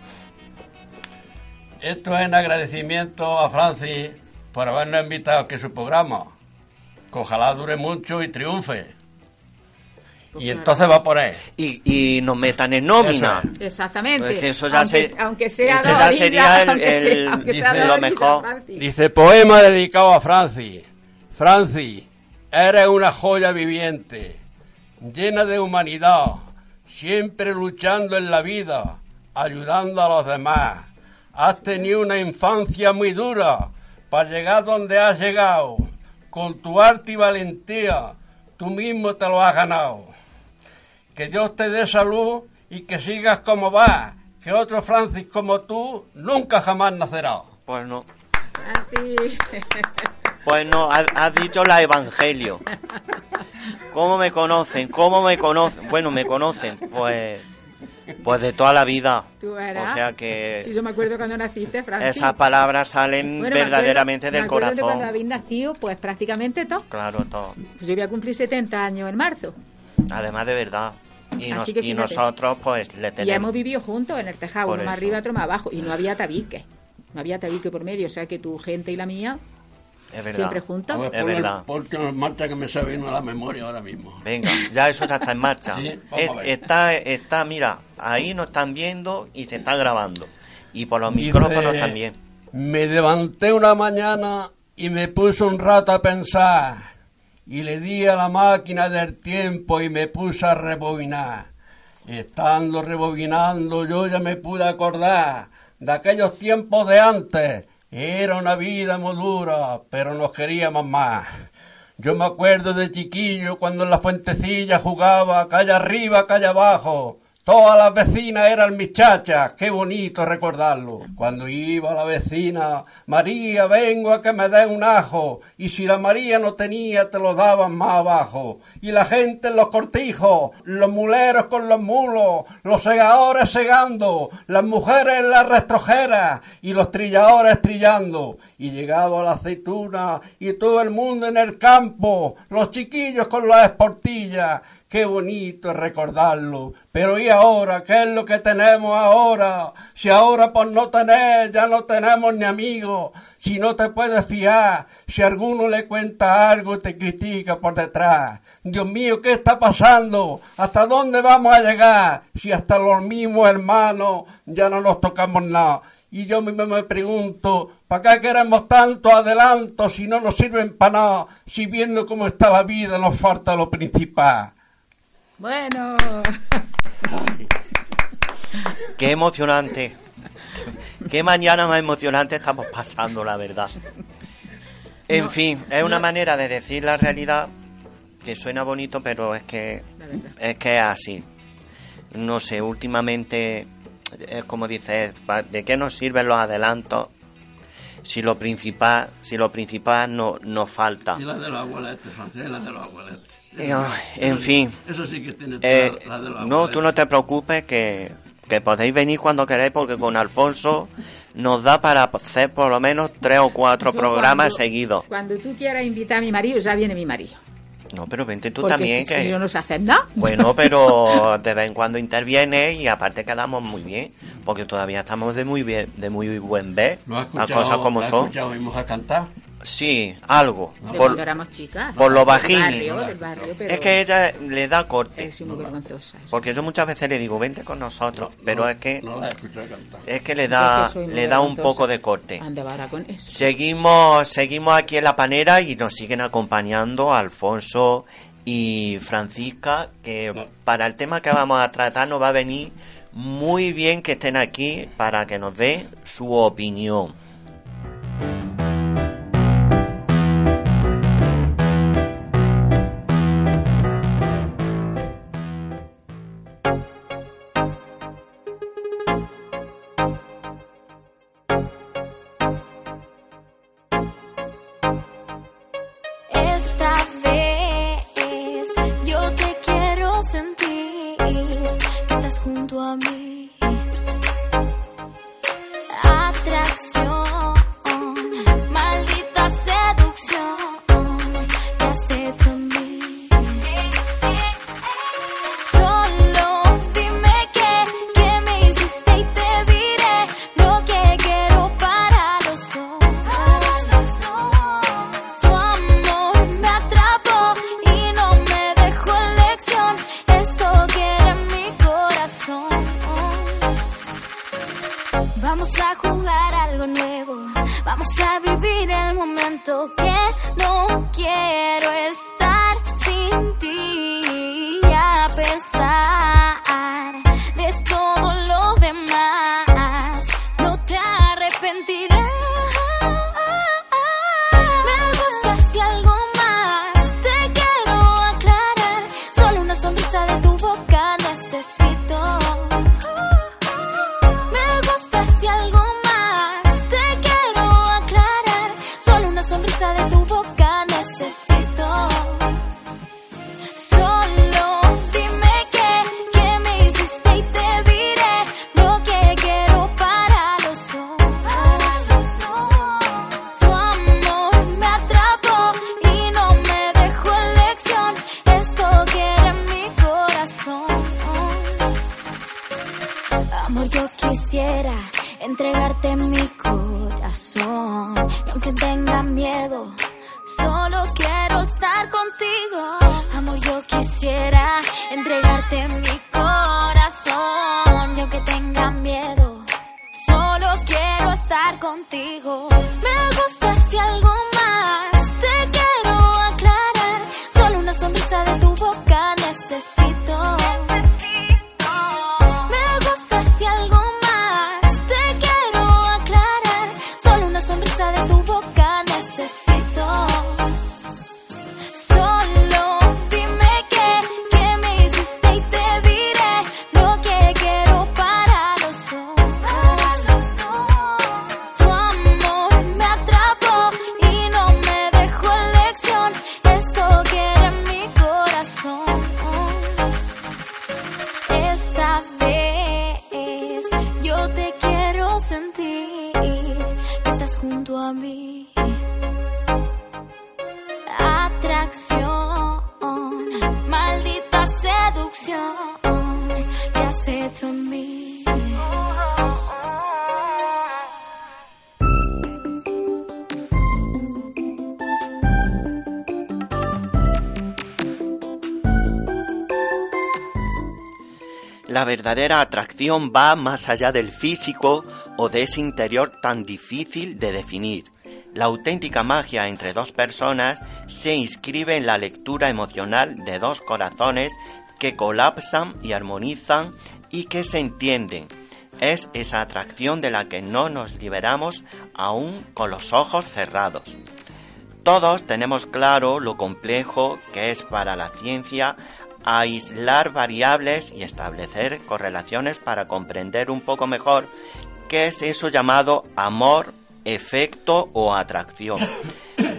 Esto es en agradecimiento a Francis por habernos invitado aquí a su programa. Que ojalá dure mucho y triunfe. Y entonces va por ahí. Y, y nos metan en nómina. Eso Exactamente. Eso ya aunque, se- aunque sea eso ya sería el- sea- el- sea dice de lo mejor. Dice, poema dedicado a Francis. Francis, eres una joya viviente, llena de humanidad, siempre luchando en la vida, ayudando a los demás. Has tenido una infancia muy dura para llegar donde has llegado. Con tu arte y valentía, tú mismo te lo has ganado. Que Dios te dé salud y que sigas como vas, que otro Francis como tú nunca jamás nacerá. Pues no. Así. Pues no, has, has dicho la evangelio. ¿Cómo me conocen? ¿Cómo me conocen? Bueno, me conocen, pues, pues de toda la vida. Tú. O sea que Sí, yo me acuerdo cuando naciste, Francis. esas palabras salen Bueno, me verdaderamente acuerdo- del me acuerdo de cuando corazón. habéis nacido, pues prácticamente todo. Claro, todo. Pues yo voy a cumplir 70 años en marzo. Además de verdad. Y, nos- que y nosotros, pues, le Y tenemos. hemos vivido juntos en el tejado, Por uno más arriba, otro más abajo. Y no había tabique. No había tabique por medio. O sea que tu gente y la mía, Es verdad. siempre juntos. Ver, Es el- verdad. Porque en marcha que me se vino a la memoria ahora mismo. Venga, ya eso ya está en marcha. (laughs) Sí, Es- está, está, mira, ahí nos están viendo y se está grabando. Y por los micrófonos también. Me levanté una mañana y me puse un rato a pensar. Y le di a la máquina del tiempo y me puse a rebobinar. Estando rebobinando yo ya me pude acordar de aquellos tiempos de antes. Era una vida muy dura, pero nos queríamos más. Yo me acuerdo de chiquillo cuando en la fuentecilla jugaba calle arriba, calle abajo. Todas las vecinas eran mis chachas, qué bonito recordarlo. Cuando iba la vecina, María, vengo a que me dé un ajo, y si la María no tenía, te lo daban más abajo. Y la gente en los cortijos, los muleros con los mulos, los segadores segando, las mujeres en las restrojeras, y los trilladores trillando. Y llegaba la aceituna, y todo el mundo en el campo, los chiquillos con las esportillas, Qué bonito es recordarlo. Pero ¿y ahora? ¿Qué es lo que tenemos ahora? Si ahora por no tener ya no tenemos ni amigos, si no te puedes fiar, si alguno le cuenta algo te critica por detrás. Dios mío, ¿qué está pasando? ¿Hasta dónde vamos a llegar? Si hasta los mismos hermanos ya no nos tocamos nada. Y yo mismo me pregunto, ¿para qué queremos tanto adelanto si no nos sirven para nada? Si viendo cómo está la vida nos falta lo principal. Bueno, Qué emocionante. Qué mañana más emocionante estamos pasando, la verdad. En fin, es una manera de decir la realidad que suena bonito, pero es que es que es así. No sé, últimamente es como dices, ¿de qué nos sirven los adelantos si lo principal, si lo principal no nos falta? Y la de los abueletes, Francés, la de los abueletes. Eh, ay, en fin. Eso sí que tiene Eh, la, la de los no, tú no te preocupes que, que podéis venir cuando queráis porque con Alfonso nos da para hacer por lo menos tres o cuatro Yo programas cuando- seguidos. Cuando tú quieras invitar a mi marido, ya viene mi marido. No, pero vente tú Porque también si que... yo no sé hacer nada. Bueno, (laughs) pero de vez en cuando interviene y aparte quedamos muy bien, porque todavía estamos de muy bien, de muy buen ver, ¿Lo has las cosas como lo has son. escuchado oímos a cantar? Sí, algo. Por- cuando éramos chicas. por lo Del bajini. barrio, del barrio, pero es que ella le da corte, es muy vergonzosa. eso. porque yo muchas veces le digo, vente con nosotros, pero No, es que No la es que le da que le da un poco de corte. Anda vara con eso. Seguimos, seguimos aquí en la panera y nos siguen acompañando Alfonso y Francisca, que No. para el tema que vamos a tratar nos va a venir muy bien que estén aquí para que nos dé su opinión. Verdadera atracción va más allá del físico o de ese interior tan difícil de definir. La auténtica magia entre dos personas se inscribe en la lectura emocional de dos corazones que colapsan y armonizan y que se entienden. Es esa atracción de la que no nos liberamos aún con los ojos cerrados. Todos tenemos claro lo complejo que es para la ciencia aislar variables y establecer correlaciones para comprender un poco mejor qué es eso llamado amor, efecto o atracción.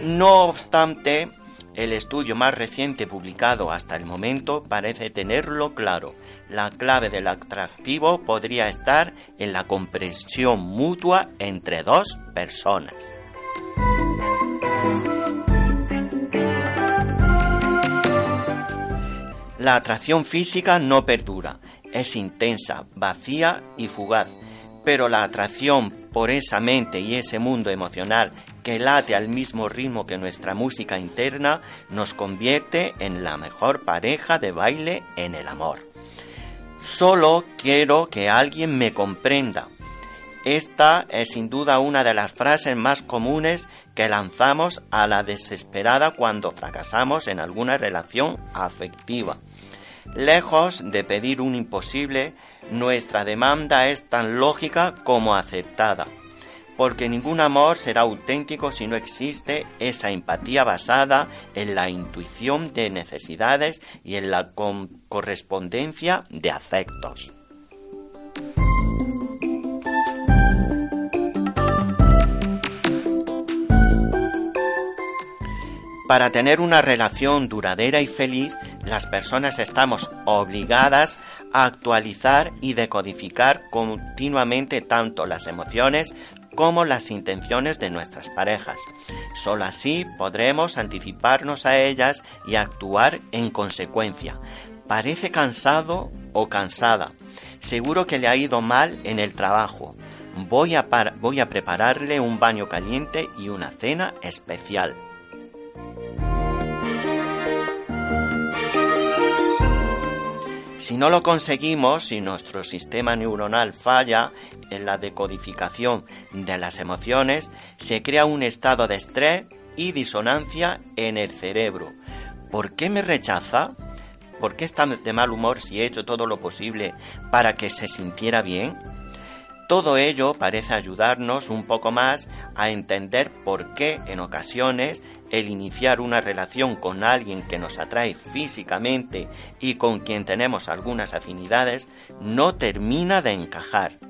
No obstante, el estudio más reciente publicado hasta el momento parece tenerlo claro. La clave del atractivo podría estar en la comprensión mutua entre dos personas. La atracción física no perdura, es intensa, vacía y fugaz, pero la atracción por esa mente y ese mundo emocional que late al mismo ritmo que nuestra música interna nos convierte en la mejor pareja de baile en el amor. Solo quiero que alguien me comprenda. Esta es sin duda una de las frases más comunes que lanzamos a la desesperada cuando fracasamos en alguna relación afectiva. Lejos de pedir un imposible, nuestra demanda es tan lógica como aceptada, porque ningún amor será auténtico si no existe esa empatía basada en la intuición de necesidades y en la correspondencia de afectos. Para tener una relación duradera y feliz, las personas estamos obligadas a actualizar y decodificar continuamente tanto las emociones como las intenciones de nuestras parejas. Solo así podremos anticiparnos a ellas y actuar en consecuencia. Parece cansado o cansada. Seguro que le ha ido mal en el trabajo. Voy a, voy a prepararle un baño caliente y una cena especial. Si no lo conseguimos, si nuestro sistema neuronal falla en la decodificación de las emociones, se crea un estado de estrés y disonancia en el cerebro. ¿Por qué me rechaza? ¿Por qué está de mal humor si he hecho todo lo posible para que se sintiera bien? Todo ello parece ayudarnos un poco más a entender por qué en ocasiones el iniciar una relación con alguien que nos atrae físicamente y con quien tenemos algunas afinidades no termina de encajar.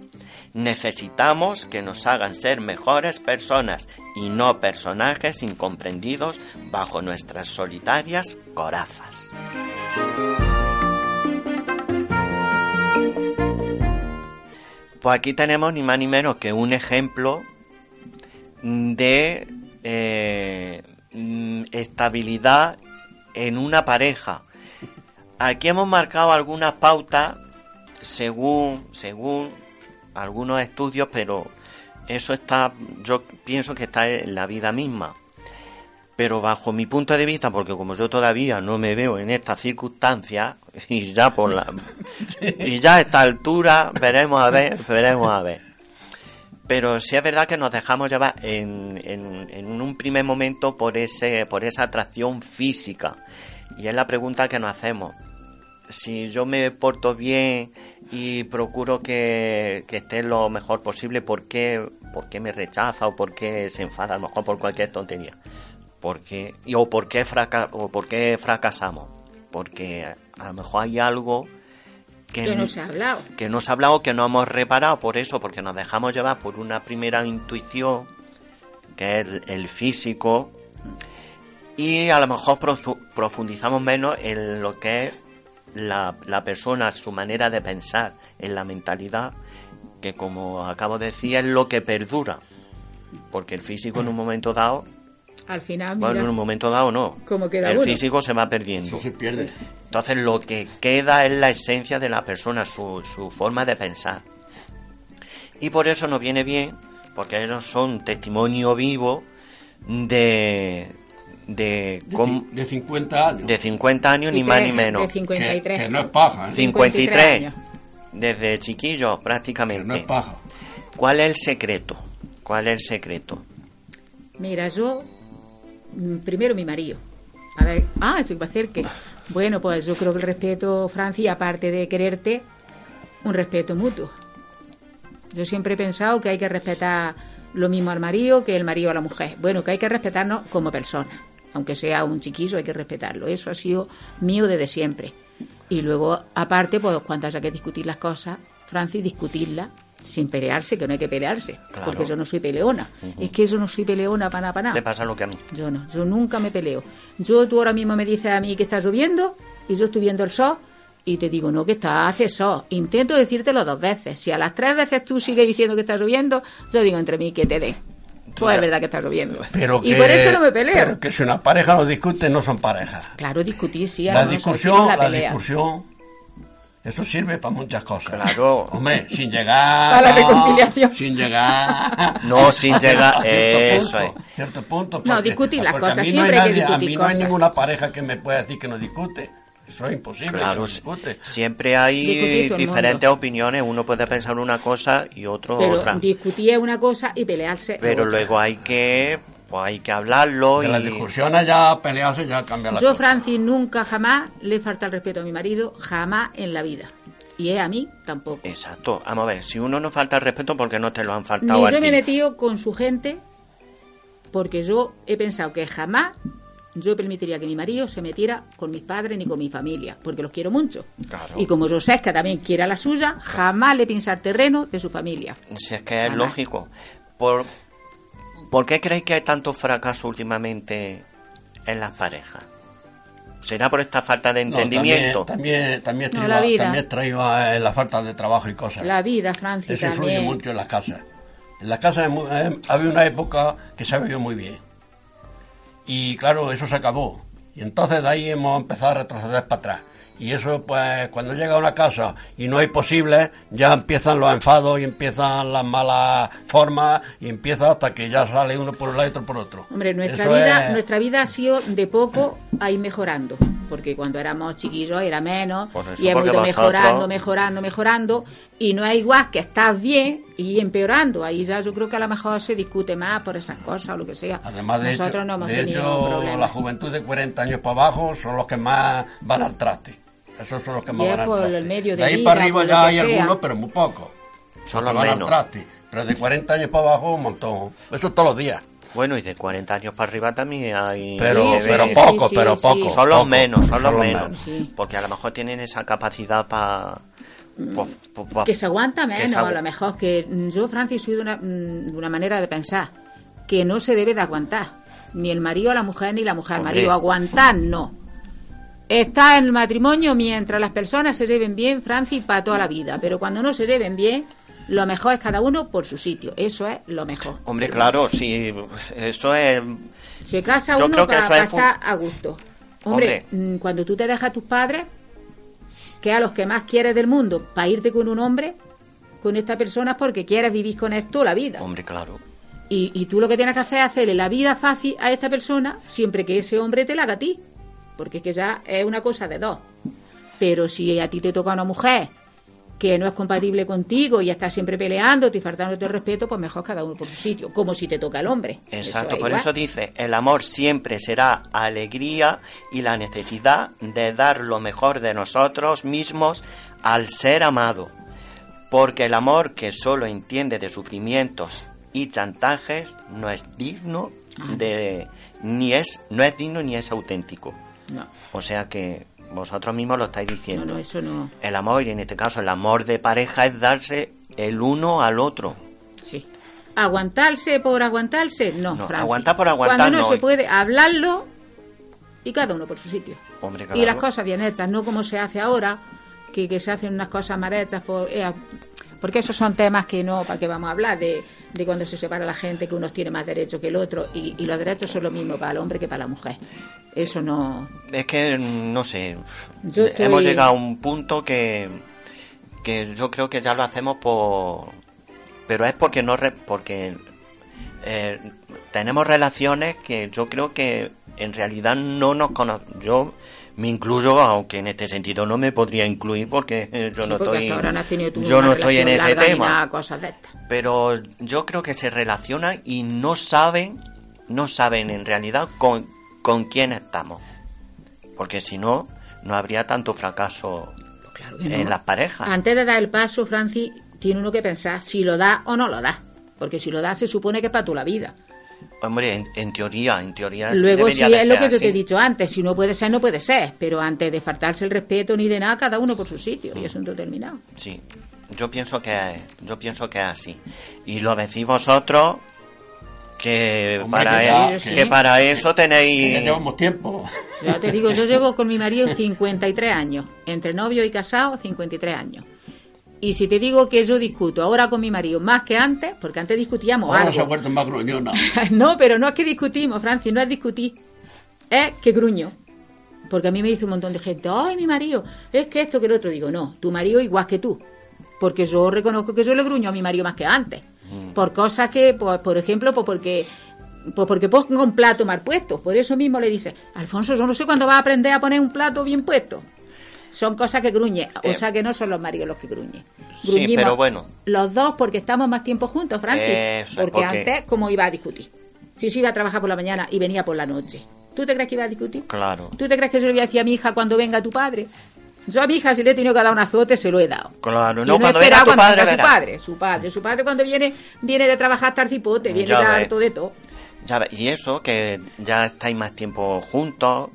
Necesitamos que nos hagan ser mejores personas y no personajes incomprendidos bajo nuestras solitarias corazas. Pues aquí tenemos ni más ni menos que un ejemplo de eh, mm, estabilidad en una pareja. Aquí hemos marcado algunas pautas según, según algunos estudios, pero eso está, yo pienso que está en la vida misma. Pero bajo mi punto de vista, porque como yo todavía no me veo en estas circunstancias, y ya por la, y ya a esta altura veremos a ver, veremos a ver. Pero sí es verdad que nos dejamos llevar en, en, un primer momento por ese, por esa atracción física. Y es la pregunta que nos hacemos si yo me porto bien y procuro que, que esté lo mejor posible, ¿por qué, por qué me rechaza o por qué se enfada a lo mejor por cualquier tontería? Porque, y, o, por qué fraca, o por qué fracasamos? Porque a lo mejor hay algo que, Que no se ha hablado. que no se ha hablado, que no hemos reparado por eso, porque nos dejamos llevar por una primera intuición, que es el, el físico, y a lo mejor profu- profundizamos menos en lo que es la, la persona, su manera de pensar, en la mentalidad, que como acabo de decir es lo que perdura. Porque el físico en un momento dado, Al final, mira, bueno, en un momento dado no, cómo queda el uno. físico se va perdiendo. Eso se pierde. Entonces lo que queda es la esencia de la persona, su, su forma de pensar. Y por eso nos viene bien, porque ellos son testimonio vivo de, de, De, cómo- ci- de 50 años. de 50 años, ni más que- ni menos. De 53. Que, que no es paja, ¿eh? 53, años. desde chiquillos Que prácticamente. no es paja. ¿Cuál es el secreto? ¿Cuál es el secreto? Mira, yo. Primero mi marido. A ver, ah, eso iba a hacer que. Bueno, pues yo creo que el respeto, Francis, aparte de quererte, un respeto mutuo. Yo siempre he pensado que hay que respetar lo mismo al marido que el marido a la mujer. Bueno, que hay que respetarnos como personas. Aunque sea un chiquillo, hay que respetarlo. Eso ha sido mío desde siempre. Y luego, aparte, pues cuando haya que discutir las cosas, Francis, discutirlas sin pelearse, que no hay que pelearse. Claro. Porque yo no soy peleona. Es que yo no soy peleona para nada, para nada. pasa lo que a mí. Yo no, yo nunca me peleo. Yo, tú ahora mismo me dices a mí que está lloviendo y yo estoy viendo el sol y te digo, no, que está, hace sol. Intento decírtelo dos veces. Si a las tres veces tú sigues diciendo que está lloviendo, yo digo entre mí que te den. Pues es verdad que está lloviendo. Pero y que, por eso no me peleo. Pero que si una pareja no discute, no son parejas. Claro, discutir sí, La mejor discusión, la la discusión, eso sirve para muchas cosas. Claro. Hombre, sin llegar. Para la no, reconciliación. Sin llegar. No, sin llegar- A cierto eso punto, Cierto punto. No, discutir las porque a cosas, mí no hay siempre hay que nadie- discutir A mí no hay cosas. ninguna pareja que me pueda decir que no discute. Eso es imposible. que Claro, no siempre hay Discutir diferentes mundo. opiniones. Uno puede pensar una cosa y otro Pero otra. discutir es una cosa y pelearse es Pero otra. luego hay que, pues hay que hablarlo De y las discusiones ya pelearse ya cambia la Yo, cosa. Francis, nunca jamás le falta el respeto a mi marido, jamás en la vida. Y es a mí tampoco. Exacto. Vamos a ver, si uno no falta el respeto, porque no te lo han Ni faltado a yo ti? me he metido con su gente porque yo he pensado que jamás yo permitiría que mi marido se metiera con mis padres ni con mi familia, porque los quiero mucho. Claro. Y como yo sé que también quiere a la suya, jamás le pisar terreno de su familia. Si es que es lógico. ¿Por, ¿Por qué creéis que hay tanto fracaso últimamente en las parejas? ¿Será por esta falta de No, entendimiento? también, también, también, No, estriba- la vida. también estriba en la falta de trabajo y cosas. La vida, Francis, Eso influye también. mucho en las casas. En las casas eh, había una época que se vivió muy bien. Y claro, eso se acabó. Y entonces de ahí hemos empezado a retroceder para atrás. Y eso, pues, cuando llega a una casa y no hay posibles, ya empiezan los enfados y empiezan las malas formas y empieza hasta que ya sale uno por un lado y otro por otro. Hombre, nuestra Eso vida, es- nuestra vida ha sido de poco a ir mejorando, porque cuando éramos chiquillos era menos Pues y hemos ido mejorando, mejorando, mejorando y no es igual que estás bien y empeorando. Ahí ya yo creo que a lo mejor se discute más por esas cosas o lo que sea. Además, de Nosotros hecho, no hemos de tenido hecho, la juventud de 40 años para abajo son los que más van al traste. Esos son los que más van por traste. el medio de ahí vida, para arriba ya hay sea. algunos, pero muy pocos. Son los menos. traste. Pero de 40 años para abajo, un montón. Eso todos los días. Bueno, y de 40 años para arriba también hay... Pero, Sí, pero sí, poco, sí, pero sí. poco. Son los poco. menos, son los menos. Sí. Porque a lo mejor tienen esa capacidad para... que se aguanta menos, se agu- a lo mejor que mm, yo, Francis, soy de una, mm, de una manera de pensar que no se debe de aguantar, ni el marido a la mujer, ni la mujer al marido. Aguantar, no. Está en el matrimonio mientras las personas se lleven bien, Francis, para toda la vida, pero cuando no se lleven bien, lo mejor es cada uno por su sitio. Eso es lo mejor. Hombre, claro, sí, eso es... Se casa Yo uno para, eso es estar a gusto. Hombre, Hombre. mm, cuando tú te dejas a tus padres, que a los que más quieres del mundo, para irte con un hombre, con esta persona es porque quieres vivir con él toda la vida. Hombre, claro. Y, y tú lo que tienes que hacer es hacerle la vida fácil a esta persona siempre que ese hombre te la haga a ti. Porque es que ya es una cosa de dos. Pero si a ti te toca una mujer que no es compatible contigo y está siempre peleándote y faltándote el respeto, pues mejor cada uno por su sitio, como si te toca el hombre. Exacto, por igual. eso dice, el amor siempre será alegría y la necesidad de dar lo mejor de nosotros mismos al ser amado. Porque el amor que solo entiende de sufrimientos y chantajes no es digno Ah. de ni es no es digno ni es auténtico. No, O sea que vosotros mismos lo estáis no, diciendo. no, eso no. El amor, y en este caso el amor de pareja, es darse el uno al otro. Sí. ¿Aguantarse por aguantarse? No, No, aguantar por aguantar Cuando no, no. se puede hablarlo y cada uno por su sitio. Hombre, Y las cosas bien hechas, no como se hace ahora, que, que se hacen unas cosas mal hechas por... eh, porque esos son temas que no, ¿para qué vamos a hablar? De, de cuando se separa la gente, que unos tiene más derechos que el otro, y, y los derechos son lo mismo para el hombre que para la mujer. Eso no... Es que, no sé, Yo estoy- hemos llegado a un punto que, que yo creo que ya lo hacemos por... Pero es porque no... re- porque eh, tenemos relaciones que yo creo que en realidad no nos conocemos. Yo me incluyo, aunque en este sentido no me podría incluir porque yo Sí, no porque estoy... no yo no estoy en ni tema. cosas de pero yo creo que se relacionan y no saben, no saben en realidad con, con quién estamos. Porque si no, no habría tanto fracaso Claro no. en las parejas. Antes de dar el paso, Francis, tiene uno que pensar si lo da o no lo da. Porque si lo da, se supone que es para toda la vida. Hombre, en, en teoría, en teoría Luego, de es lo que yo te he dicho antes. Si no puede ser, no puede ser. Pero antes de faltarse el respeto ni de nada, cada uno por su sitio. Y asunto terminado. Sí, yo pienso que yo pienso que es así. Y lo decís vosotros que Hombre, para que e- ya- que para eso Ya tenéis llevamos tiempo. Ya te digo, yo llevo con mi marido 53 años. Entre novio y casado, 53 años. Y si te digo que yo discuto ahora con mi marido más que antes, porque antes discutíamos Ahora algo. se ha vuelto más gruñona. (laughs) no, pero no es que discutimos, Francis, no es discutir. Es que gruño. Porque a mí me dice un montón de gente, ay, mi marido, es que esto que el otro. Digo, no, tu marido igual que tú. Porque yo reconozco que yo le gruño a mi marido más que antes. Por cosas que, pues, por ejemplo, pues porque, pues porque pongo un plato mal puesto. Por eso mismo le dice, Alfonso, yo no sé cuándo vas a aprender a poner un plato bien puesto. Son cosas que gruñe. O Eh, sea que no son los maridos los que gruñen. Sí, Gruñimos pero bueno. Los dos porque estamos más tiempo juntos, Francis. Eso es porque, porque- antes, ¿cómo iba a discutir? Si se iba a trabajar por la mañana y venía por la noche. ¿Tú te crees que iba a discutir? claro, ¿Tú te crees que yo le voy a decir a mi hija cuando venga tu padre? Yo a mi hija si le he tenido que dar un azote, se lo he dado. claro, Y no cuando venga tu cuando padre, venga su padre, su padre, su padre cuando viene viene de trabajar hasta el cipote, viene Ya harto de todo. Ya ves, y eso que ya estáis más tiempo juntos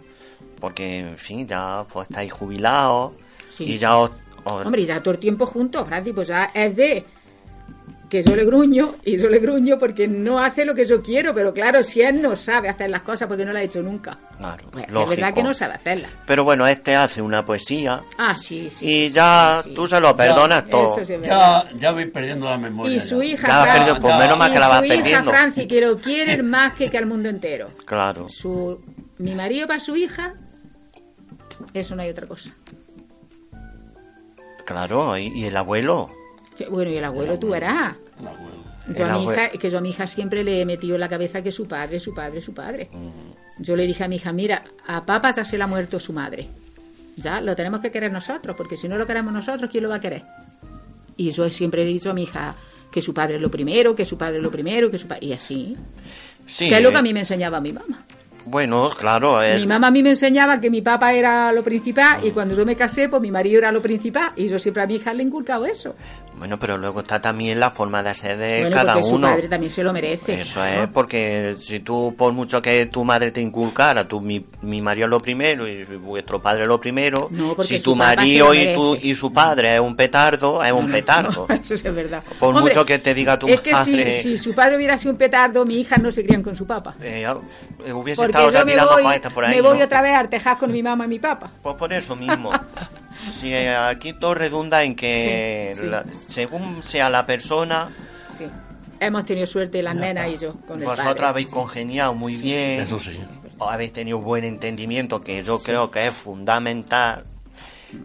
porque en fin, ya pues estáis jubilados Sí, y sí. ya os, os- Hombre, y ya todo el tiempo juntos, Francis, pues ya es de que yo le gruño y yo le gruño porque no hace lo que yo quiero, pero claro, si él no sabe hacer las cosas porque no las ha hecho nunca. claro, Pues, es verdad que no sabe hacerlas. Pero bueno, este hace una poesía Ah, sí, sí. y ya sí, sí. tú se lo perdonas todo. Eso sí es verdad. Ya, ya voy perdiendo la memoria. Y su hija, Ya Fran- pues Ya. menos mal y que la vas su hija perdiendo. Franci, que lo quiere más que, que al mundo entero. Claro. Su, mi marido para su hija, eso no hay otra cosa. Claro, y, y el abuelo. Sí, Bueno, y el abuelo tú verás. El abuelo. Yo El a mi hija, que yo a mi hija siempre le he metido en la cabeza que su padre, su padre, su padre. Yo le dije a mi hija, mira, a papá ya se le ha muerto su madre. Ya, lo tenemos que querer nosotros, porque si no lo queremos nosotros, ¿quién lo va a querer? Y yo siempre he dicho a mi hija que su padre es lo primero, que su padre es lo primero, que su padre... Y así. Sí. Que es lo que a mí me enseñaba mi mamá. Bueno, claro, el- Mi mamá a mí me enseñaba que mi papá era lo principal y cuando yo me casé, pues mi marido era lo principal y yo siempre a mi hija le he inculcado eso. Bueno, pero luego está también la forma de ser de bueno, cada porque uno. su padre también se lo merece. Eso es, porque si tú, por mucho que tu madre te inculcara, tu, mi, mi marido es lo primero y vuestro padre es lo primero, No, si tu marido y, tu, y su padre es un petardo, es un petardo. (laughs) Eso es verdad. Por mucho que te diga tu es que si, madre- si su padre hubiera sido un petardo, mi hija no se crían con su papá. Eh, eh, hubiese Porque estado ya tirando voy, por ahí, me voy ¿no? otra vez a Artejas con mi mamá y mi papá. Pues por eso mismo. (laughs) si eh, aquí todo redunda en que Sí, sí. la- según sea la persona, Sí. Hemos tenido suerte las nenas y yo con el vosotros padre. habéis congeniado muy bien. Eso sí. habéis tenido buen entendimiento, que yo creo que es fundamental.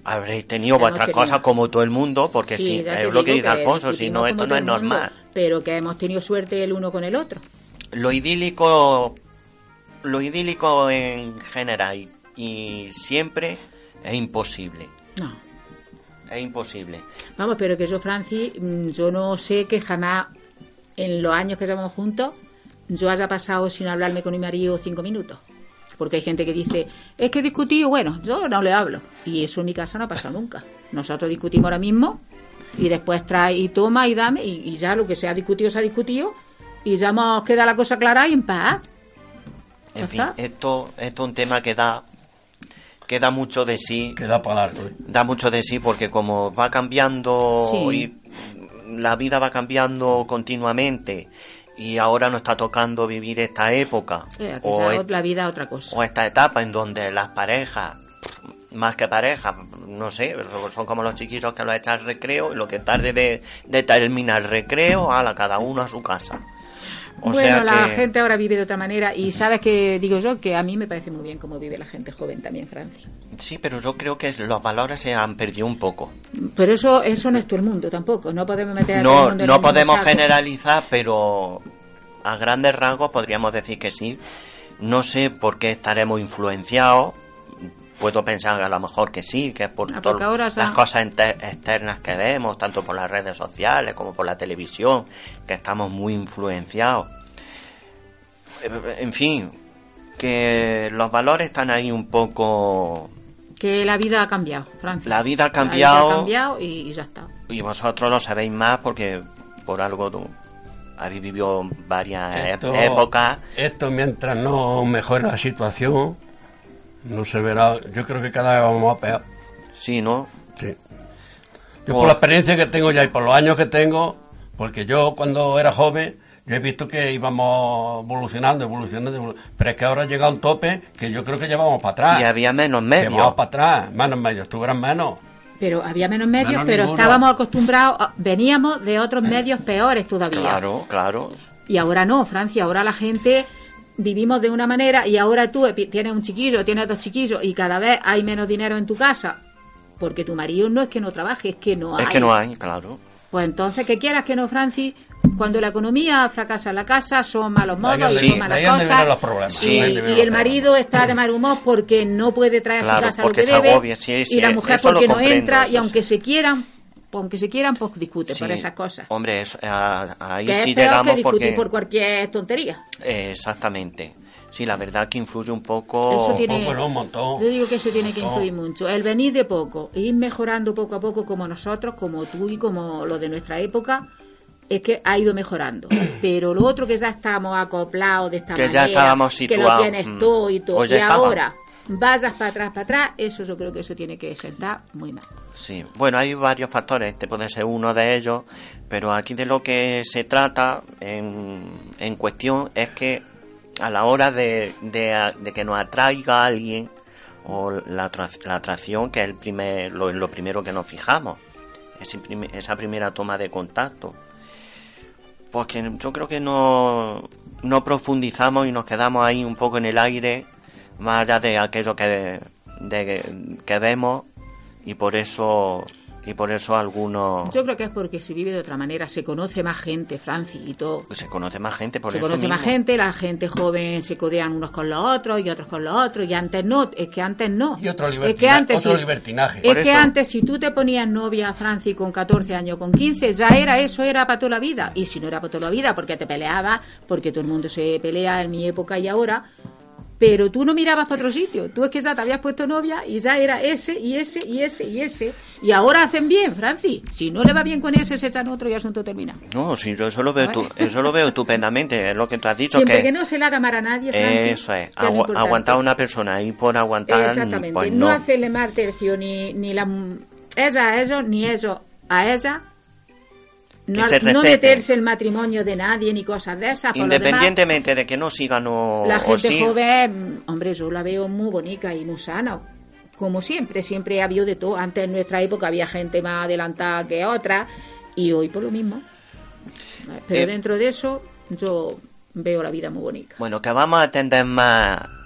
Habréis tenido Hemos vuestras tenido. cose como todo el mundo, porque Sí, es lo que dice Alfonso, si no, esto no es mundo, normal. Pero que hemos tenido suerte el uno con el otro. Lo idílico, lo idílico en general y, y siempre es imposible. No. Es imposible. Vamos, pero que yo, Francis, mm, yo no sé que jamás en los años que llevamos juntos yo haya pasado sin hablarme con mi marido cinco minutos. Porque hay gente que dice, es que he discutido, bueno, yo no le hablo. Y eso en mi casa no ha pasado nunca. Nosotros discutimos ahora mismo y después trae y toma y dame y, y ya lo que se ha discutido se ha discutido y ya hemos queda la cosa clara y en paz. En fin, esto, esto es un tema que da, que da mucho de sí. Que da para largo. ¿eh? Da mucho de sí porque como va cambiando Sí. y la vida va cambiando continuamente y ahora nos está tocando vivir esta época Eh, o, la vida otra cosa. o esta etapa en donde las parejas más que parejas, no sé, son como los chiquillos que los echan al recreo y lo que tarde de, de terminar el recreo, a cada uno a su casa. O bueno, sea la que- gente ahora vive de otra manera y sabes que digo yo que a mí me parece muy bien cómo vive la gente joven también, Francia. Sí, pero yo creo que los valores se han perdido un poco. Pero eso eso no es todo el mundo tampoco, no podemos meter a todo el No, mundo en no el mismo podemos saco. generalizar, pero a grandes rasgos podríamos decir que sí. No sé por qué estaremos influenciados. Puedo pensar a lo mejor que sí, que es por Ah, todas porque ahora ya- las cosas externas que vemos, tanto por las redes sociales como por la televisión, que estamos muy influenciados. En fin, que los valores están ahí un poco... Que la vida ha cambiado, Francia. La vida ha La cambiado. vida ha cambiado y, y ya está. Y vosotros lo sabéis más porque por algo tú habéis vivido varias Esto, épocas. esto mientras no mejore la situación, no se verá. Yo creo que cada vez vamos a peor. Sí, ¿no? Sí. Yo por la experiencia que tengo ya y por los años que tengo, porque yo cuando era joven, yo he visto que íbamos evolucionando, evolucionando, evolu- pero es que ahora ha llegado un tope que yo creo que llevamos para atrás. Y había menos medios. vamos para atrás, menos medios, tú eras menos. Pero había menos medios, Menos pero ninguno. estábamos acostumbrados, a- veníamos de otros medios peores todavía. Claro, claro. Y ahora no, Francia, ahora la gente vivimos de una manera y ahora tú tienes un chiquillo, tienes dos chiquillos y cada vez hay menos dinero en tu casa. Porque tu marido no es que no trabaje, es que no hay. Es que no hay, claro. Pues entonces, que quieras que no, Francis, cuando la economía fracasa en la casa, son malos modos es y son malas es cosas. vienen los problemas, Sí. Y, es el marido está de mal humor porque no puede traer a su casa lo que debe. agobia, sí, sí, y la mujer porque no entra. Y aunque sí. se quieran, aunque se quieran, pues discuten por esas cosas. Hombre, eso, a- ahí que sí es peor que llegamos discutir porque... por cualquier tontería. Eh, exactamente. Sí, la verdad que influye un poco... Eso tiene- Poco, no, un montón. Yo digo que eso tiene que influir mucho. El venir de poco, e ir mejorando poco a poco como nosotros, como tú y como los de nuestra época, es que ha ido mejorando. (clears throat) Pero lo otro que ya estamos acoplados de esta Que ya manera, estábamos que lo situados, tienes mm. todo y todo, Pues ya y estaba. ahora vayas para atrás, para atrás, eso yo creo que eso tiene que sentar muy mal. Sí, bueno, hay varios factores, este puede ser uno de ellos, pero aquí de lo que se trata en, en cuestión es que a la hora de, de, que nos atraiga alguien, o la, la atracción, que es el primer, lo, lo primero que nos fijamos, esa primera toma de contacto, porque yo creo que no, no profundizamos y nos quedamos ahí un poco en el aire, más allá de aquello que, de, que vemos, y por eso y por eso algunos Yo creo que es porque se vive de otra manera, se conoce más gente, Francis, y todo. se conoce más gente por se eso conoce más gente, la gente joven se codean unos con los otros y otros con los otros, y antes no, es que antes no. Y otro, es que antes otro sí. libertinaje. Es que antes, si tú te ponías novia, Francis, con 14 años, con 15, ya era eso, era para toda la vida. Y si no era para toda la vida, porque te peleabas, porque todo el mundo se pelea en mi época y ahora. Pero tú no mirabas para otro sitio. Tú es que ya te habías puesto novia y ya era ese y ese y ese y ese. Y ahora hacen bien, Francis. Si no le va bien con ese, se echan otro y asunto termina. No, sí, yo eso lo veo, Vale. tu- eso lo veo estupendamente, es lo que tú has dicho Siempre que, que, no se le haga mal a nadie, Francis. eso es, aguantar a una persona ahí por aguantar, Exactamente. pues no. no. hacerle mal tercio ni, ni la, ella a ellos, ni ellos a ella. No, se no meterse el matrimonio de nadie ni cosas de esas. Demás, Independientemente de que no sigan o, la o gente sí, joven, hombre, yo la veo muy bonita y muy sana. Como siempre, siempre ha habido de todo. Antes en nuestra época había gente más adelantada que otra y hoy por lo mismo. Pero Eh, dentro de eso, yo veo la vida muy bonita. Bueno, que vamos a atender más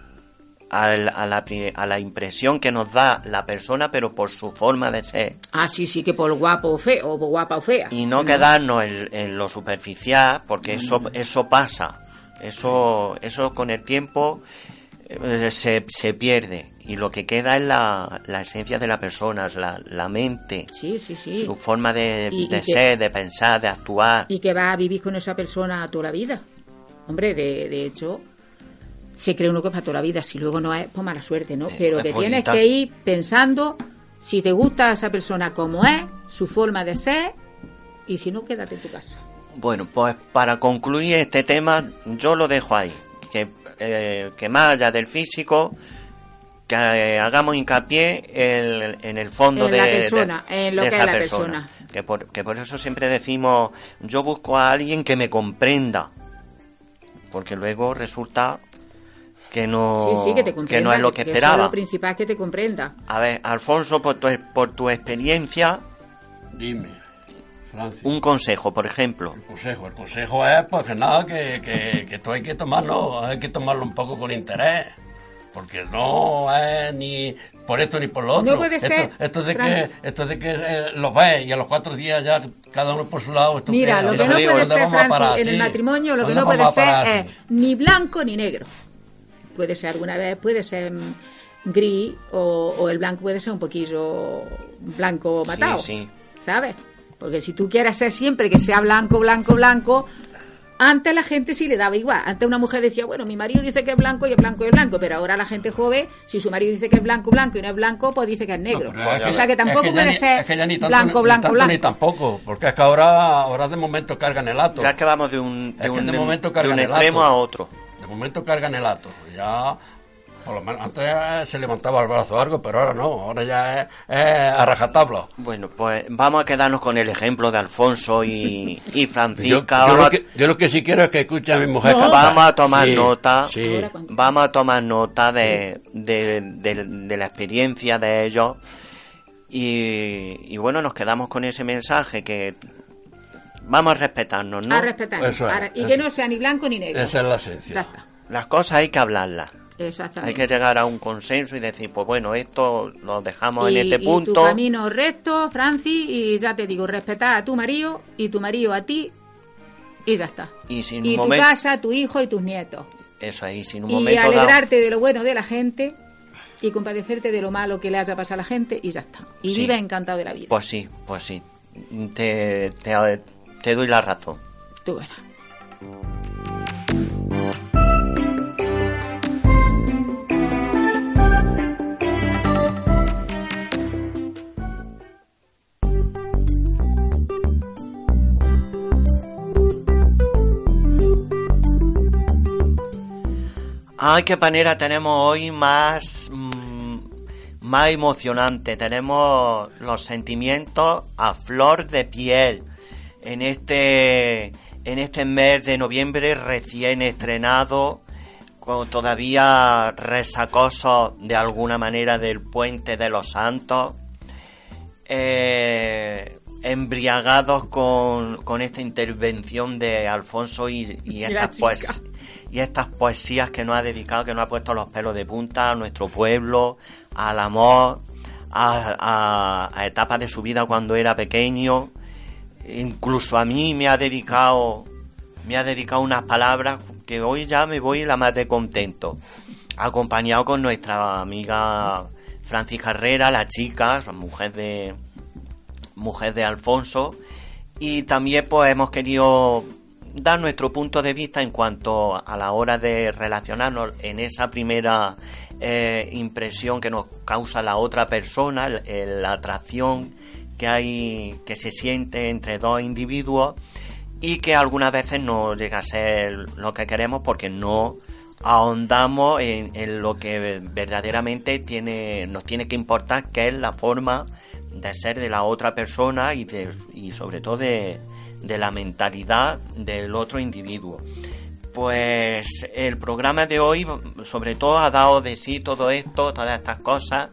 a, la, a la impresión que nos da la persona, pero por su forma de ser. Ah, sí, sí, que por guapo o feo, o por guapa o fea. Y no quedarnos en, en lo superficial, porque eso, eso pasa. Eso, eso con el tiempo eh, se, se pierde. Y lo que queda es la, la esencia de la persona, la, la mente, Sí, sí, sí. su forma de, Y- y de que- ser, de pensar, de actuar. y que va a vivir con esa persona toda la vida. Hombre, de, de hecho, se cree uno que es para toda la vida. Si luego no es, pues mala suerte, ¿no? Pero es que tienes que ir pensando si te gusta esa persona como es, su forma de ser, y si no, quédate en tu casa. Bueno, pues para concluir este tema, yo lo dejo ahí. Que, eh, que más allá del físico, que eh, hagamos hincapié en, en el fondo En de, la persona, de- en lo de que esa es la persona. persona. Que por, que por eso siempre decimos, yo busco a alguien que me comprenda. Porque luego resulta que no, sí, sí, que te no es lo que eso esperaba. lo principal que te comprenda. A ver, Alfonso, por tu, por tu experiencia, Dime, Francis. un consejo, por ejemplo. El consejo, el consejo es pues que nada, que, que, que esto hay que tomarlo, hay que tomarlo un poco con interés. Porque no es ni por esto ni por lo otro. No puede esto, ser, Esto de Francis. que, esto de que eh, los ves y a los cuatro días ya cada uno por su lado. Esto Mira, lo ¿a que no digo, puede ser, Francis, en el matrimonio, lo que ¿Dónde no puede ser es ni blanco ni negro. Puede ser alguna vez, puede ser mm, gris o, o el blanco puede ser un poquillo blanco Sí, matado. sí. ¿Sabes? Porque si tú quieres ser siempre que sea blanco, blanco, blanco, antes la gente sí le daba igual. Antes una mujer decía, bueno, mi marido dice que es blanco y es blanco y es blanco, pero ahora la gente joven, si su marido dice que es blanco, blanco y no es blanco, pues dice que es negro. No, o sea que tampoco es puede ni- ser es que ya ni tanto, blanco, ni blanco, tanto blanco. Ni tampoco, porque es que ahora, ahora de momento cargan el ato. Ya que vamos de un, de Es que un, de de- momento de cargan un el extremo ato. a otro. De momento cargan el ato. Ya, por lo menos, antes se levantaba el brazo largo, pero ahora no. Ahora ya es, es a rajatabla. Bueno, pues vamos a quedarnos con el ejemplo de Alfonso y, y Francisca. yo lo que, yo lo que sí quiero es que escuche a mi mujer No. vamos a tomar Sí, nota. Sí. Vamos a tomar nota de, de, de- de la experiencia de ellos. Y, y bueno, nos quedamos con ese mensaje que vamos a respetarnos, ¿no? A respetar. Eso es, y que no sea ni blanco ni negro. Esa es la esencia. Ya está. Las cosas hay que hablarlas. Hay Exactamente. que llegar a un consenso y decir, pues bueno, esto lo dejamos y, en este y tu punto. camino recto, Francis, y ya te digo, respetar a tu marido y tu marido a ti, y ya está. Y si en Y tu momento. casa, tu hijo y tus nietos. Eso ahí, si en un Y momento. dado- alegrarte de lo bueno de la gente y compadecerte de lo malo que le haya pasado a la gente, y ya está. Y Sí. vive encantado de la vida. Pues sí, pues sí. Te, te, te doy la razón. Tú verás. Ay, qué panera tenemos hoy más, mm, más emocionante. Tenemos los sentimientos a flor de piel en este, en este mes de noviembre recién estrenado, con todavía resacosos de alguna manera del puente de los santos. eh, embriagados con, con esta intervención de Alfonso y, y Y estas, pues, y estas poesías que nos ha dedicado, que nos ha puesto los pelos de punta a nuestro pueblo, al amor, a, etapas de su vida cuando era pequeño. Incluso a mí me ha dedicado, me ha dedicado unas palabras que hoy ya me voy la más de contento. Acompañado con nuestra amiga Francis Herrera, la chica, mujer de, mujer de Alfonso y también pues hemos querido dar nuestro punto de vista en cuanto a la hora de relacionarnos en esa primera eh, impresión que nos causa la otra persona, la atracción que hay que se siente entre dos individuos y que algunas veces no llega a ser lo que queremos porque no ahondamos en, en lo que verdaderamente tiene nos tiene que importar que es la forma de ser de la otra persona y, de- y sobre todo de, de la mentalidad del otro individuo. Pues el programa de hoy sobre todo ha dado de sí todo esto, todas estas cosas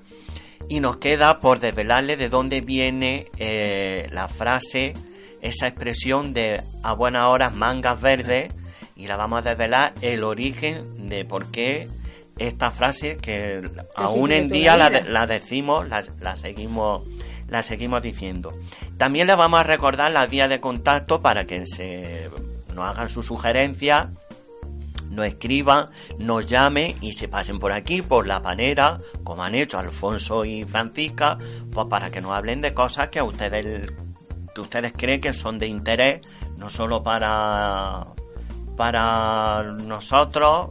y nos queda por desvelarle de dónde viene eh, la frase, esa expresión de a buenas horas mangas verdes y la vamos a desvelar el origen de por qué esta frase que aún en día la decimos, la, la seguimos la seguimos diciendo. También le vamos a recordar las vías de contacto para que se nos hagan sus sugerencias, nos escriban, nos llamen y se pasen por aquí, por la panera, como han hecho Alfonso y Francisca, pues para que nos hablen de cosas que a ustedes que ustedes creen que son de interés, no solo para para nosotros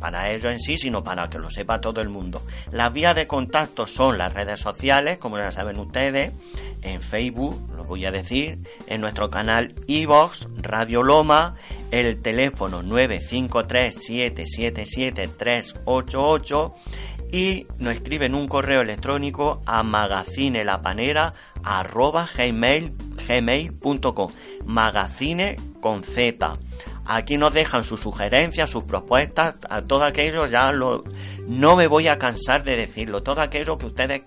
para ellos en sí, sino para que lo sepa todo el mundo. Las vías de contacto son las redes sociales, como ya saben ustedes, en Facebook, lo voy a decir, en nuestro canal iVox, Radio Loma, el teléfono 953-777-388 y nos escriben un correo electrónico a magacinelapanera.gmail gmail.com magazine con Z aquí nos dejan sus sugerencias, sus propuestas, a todo aquello ya lo no me voy a cansar de decirlo, todo aquello que ustedes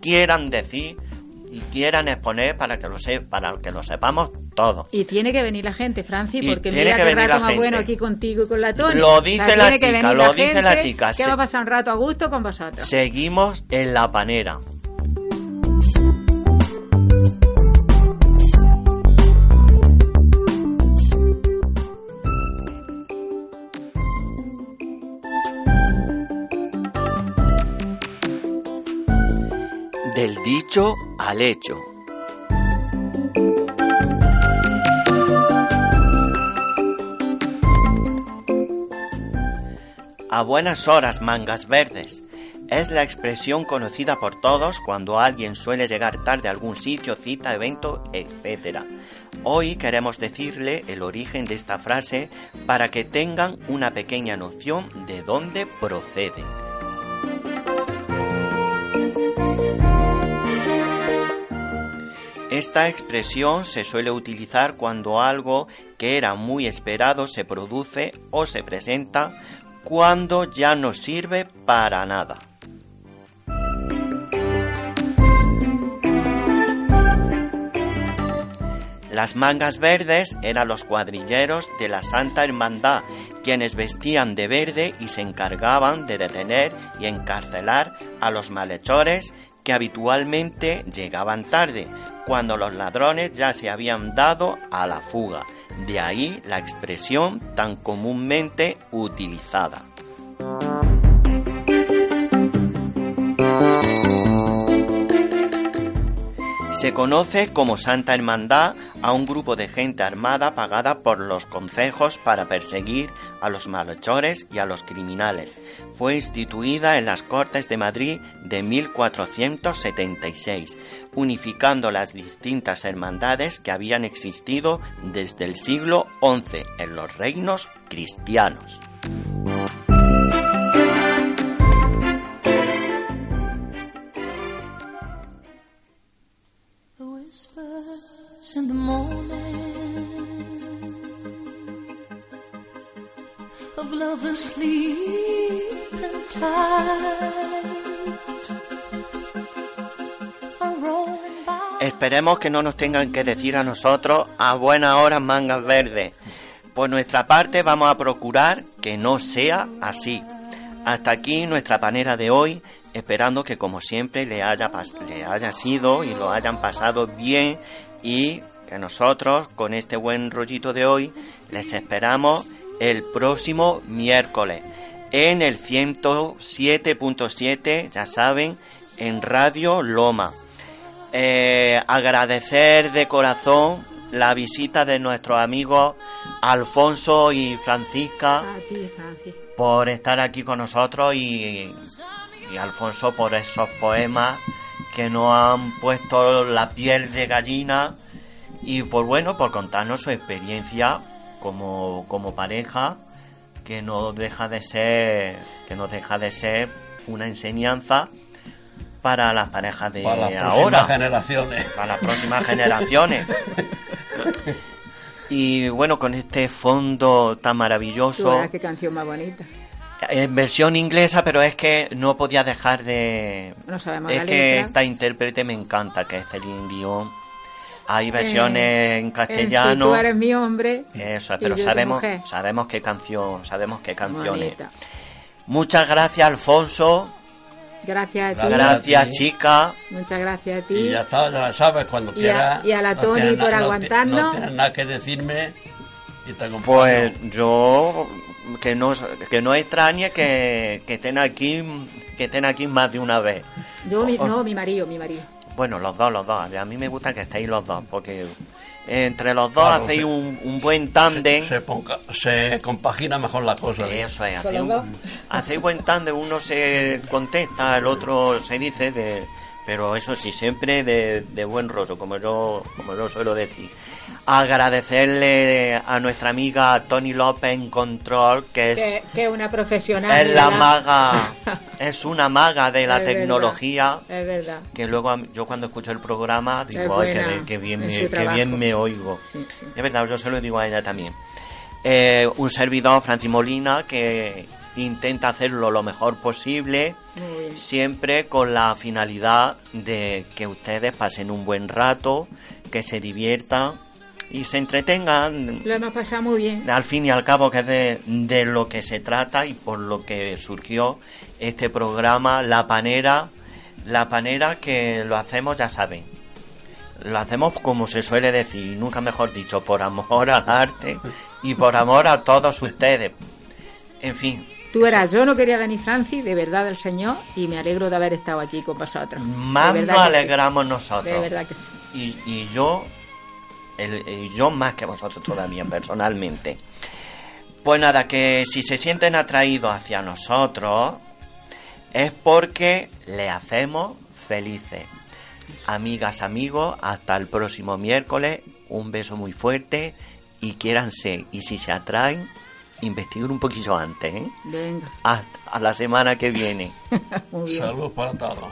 quieran decir y quieran exponer para que lo se, para que lo sepamos todo. Y tiene que venir la gente, Franci, Y porque tiene mira que qué venir rato la más bueno aquí contigo y con la Tony. Lo dice la que chica, lo dice la chica, Que se- va a pasar un rato a gusto con vosotros. Seguimos en la panera. Del dicho al hecho. A buenas horas, mangas verdes. Es la expresión conocida por todos cuando alguien suele llegar tarde a algún sitio, cita, evento, etc. Hoy queremos decirle el origen de esta frase para que tengan una pequeña noción de dónde procede. Esta expresión se suele utilizar cuando algo que era muy esperado se produce o se presenta cuando ya no sirve para nada. Las mangas verdes eran los cuadrilleros de la Santa Hermandad, quienes vestían de verde y se encargaban de detener y encarcelar a los malhechores que habitualmente llegaban tarde, cuando los ladrones ya se habían dado a la fuga. De ahí la expresión tan comúnmente utilizada. Se conoce como Santa Hermandad a un grupo de gente armada pagada por los concejos para perseguir a los malhechores y a los criminales. Fue instituida en las Cortes de Madrid de 1476, unificando las distintas hermandades que habían existido desde el siglo XI en los reinos cristianos. Esperemos que no nos tengan que decir a nosotros a buenas horas mangas verdes. Por nuestra parte vamos a procurar que no sea así. Hasta aquí nuestra panera de hoy, esperando que como siempre le haya, le haya sido y lo hayan pasado bien y que nosotros con este buen rollito de hoy les esperamos el próximo miércoles en el 107.7, ya saben, en Radio Loma. Eh, agradecer de corazón la visita de nuestros amigos Alfonso y Francisca ti, por estar aquí con nosotros y, y Alfonso por esos poemas que nos han puesto la piel de gallina y por bueno por contarnos su experiencia como, como pareja que no deja de ser que no deja de ser una enseñanza para las parejas de Para las próximas ahora generaciones. para las próximas generaciones (laughs) y bueno con este fondo tan maravilloso qué canción más bonita. en versión inglesa, pero es que no podía dejar de... No sabemos es la que letra. esta intérprete me encanta, que es Celine Dion. Hay versiones Eh, en En castellano. Si tú eres mi hombre. Eso, pero sabemos, sabemos qué canción, sabemos qué canciones. Bonita. Muchas gracias, Alfonso. Gracias a ti. Gracias, chica. Muchas gracias a ti. Y ya está, ya sabes, cuando Y a- quieras. y a la no tienes por na- aguantarnos. No tienes nada que decirme y te acompaño. Pues yo que no que no extrañe que, que estén aquí que estén aquí más de una vez. Yo, mi- no, mi marido, mi marido. Bueno, los dos, los dos. A mí me gusta que estéis los dos porque entre los dos Claro, hacéis se- un, un buen tándem. se, ponga- se compagina mejor la cosa. ¿eh? Eso es, ¿Con hacéis, un- hacéis buen tándem, uno se contesta, el otro se dice, de, pero eso sí, siempre de, de buen rollo, como yo, como yo suelo decir. Agradecerle a nuestra amiga Tony López en Control, que es, Que, que una profesional. es la maga, (laughs) es una maga de la Es verdad, tecnología. Es verdad. Que luego yo cuando escucho el programa digo, ay, qué bien, en me, trabajo. bien me oigo. Sí, sí. Es verdad, yo se lo digo a ella también. Eh, un servidor, Francis Molina, que intenta hacerlo lo mejor posible, siempre con la finalidad de que ustedes pasen un buen rato, que se diviertan y se entretengan. Lo hemos pasado muy bien. Al fin y al cabo, que es de, de lo que se trata y por lo que surgió este programa, La Panera, La Panera que lo hacemos, ya saben, lo hacemos como se suele decir, nunca mejor dicho, por amor al arte y por amor a todos ustedes. En fin, Tú eras, yo no quería venir, Francis, de verdad del Señor, y me alegro de haber estado aquí con vosotros. más nos sí. alegramos nosotros. De verdad que sí. y, y yo el- yo más que vosotros todavía personalmente pues nada que si se sienten atraídos hacia nosotros es porque le hacemos felices amigas amigos hasta el próximo miércoles un beso muy fuerte y quiéranse y si se atraen investiguen un poquillo antes ¿eh? Venga, hasta a la semana que viene (laughs) muy bien. Salud para todos.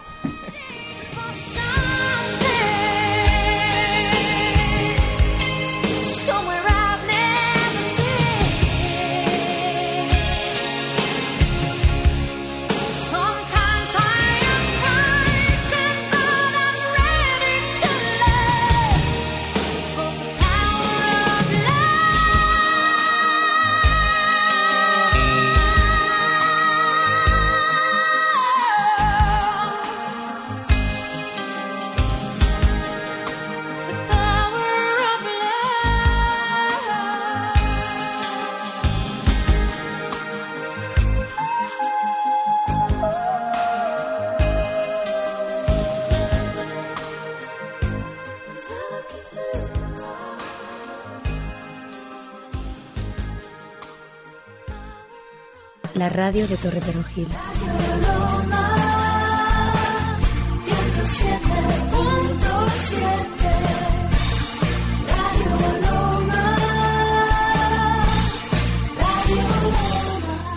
La radio de Torre Perojil.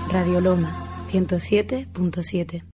Radio Loma 107.7.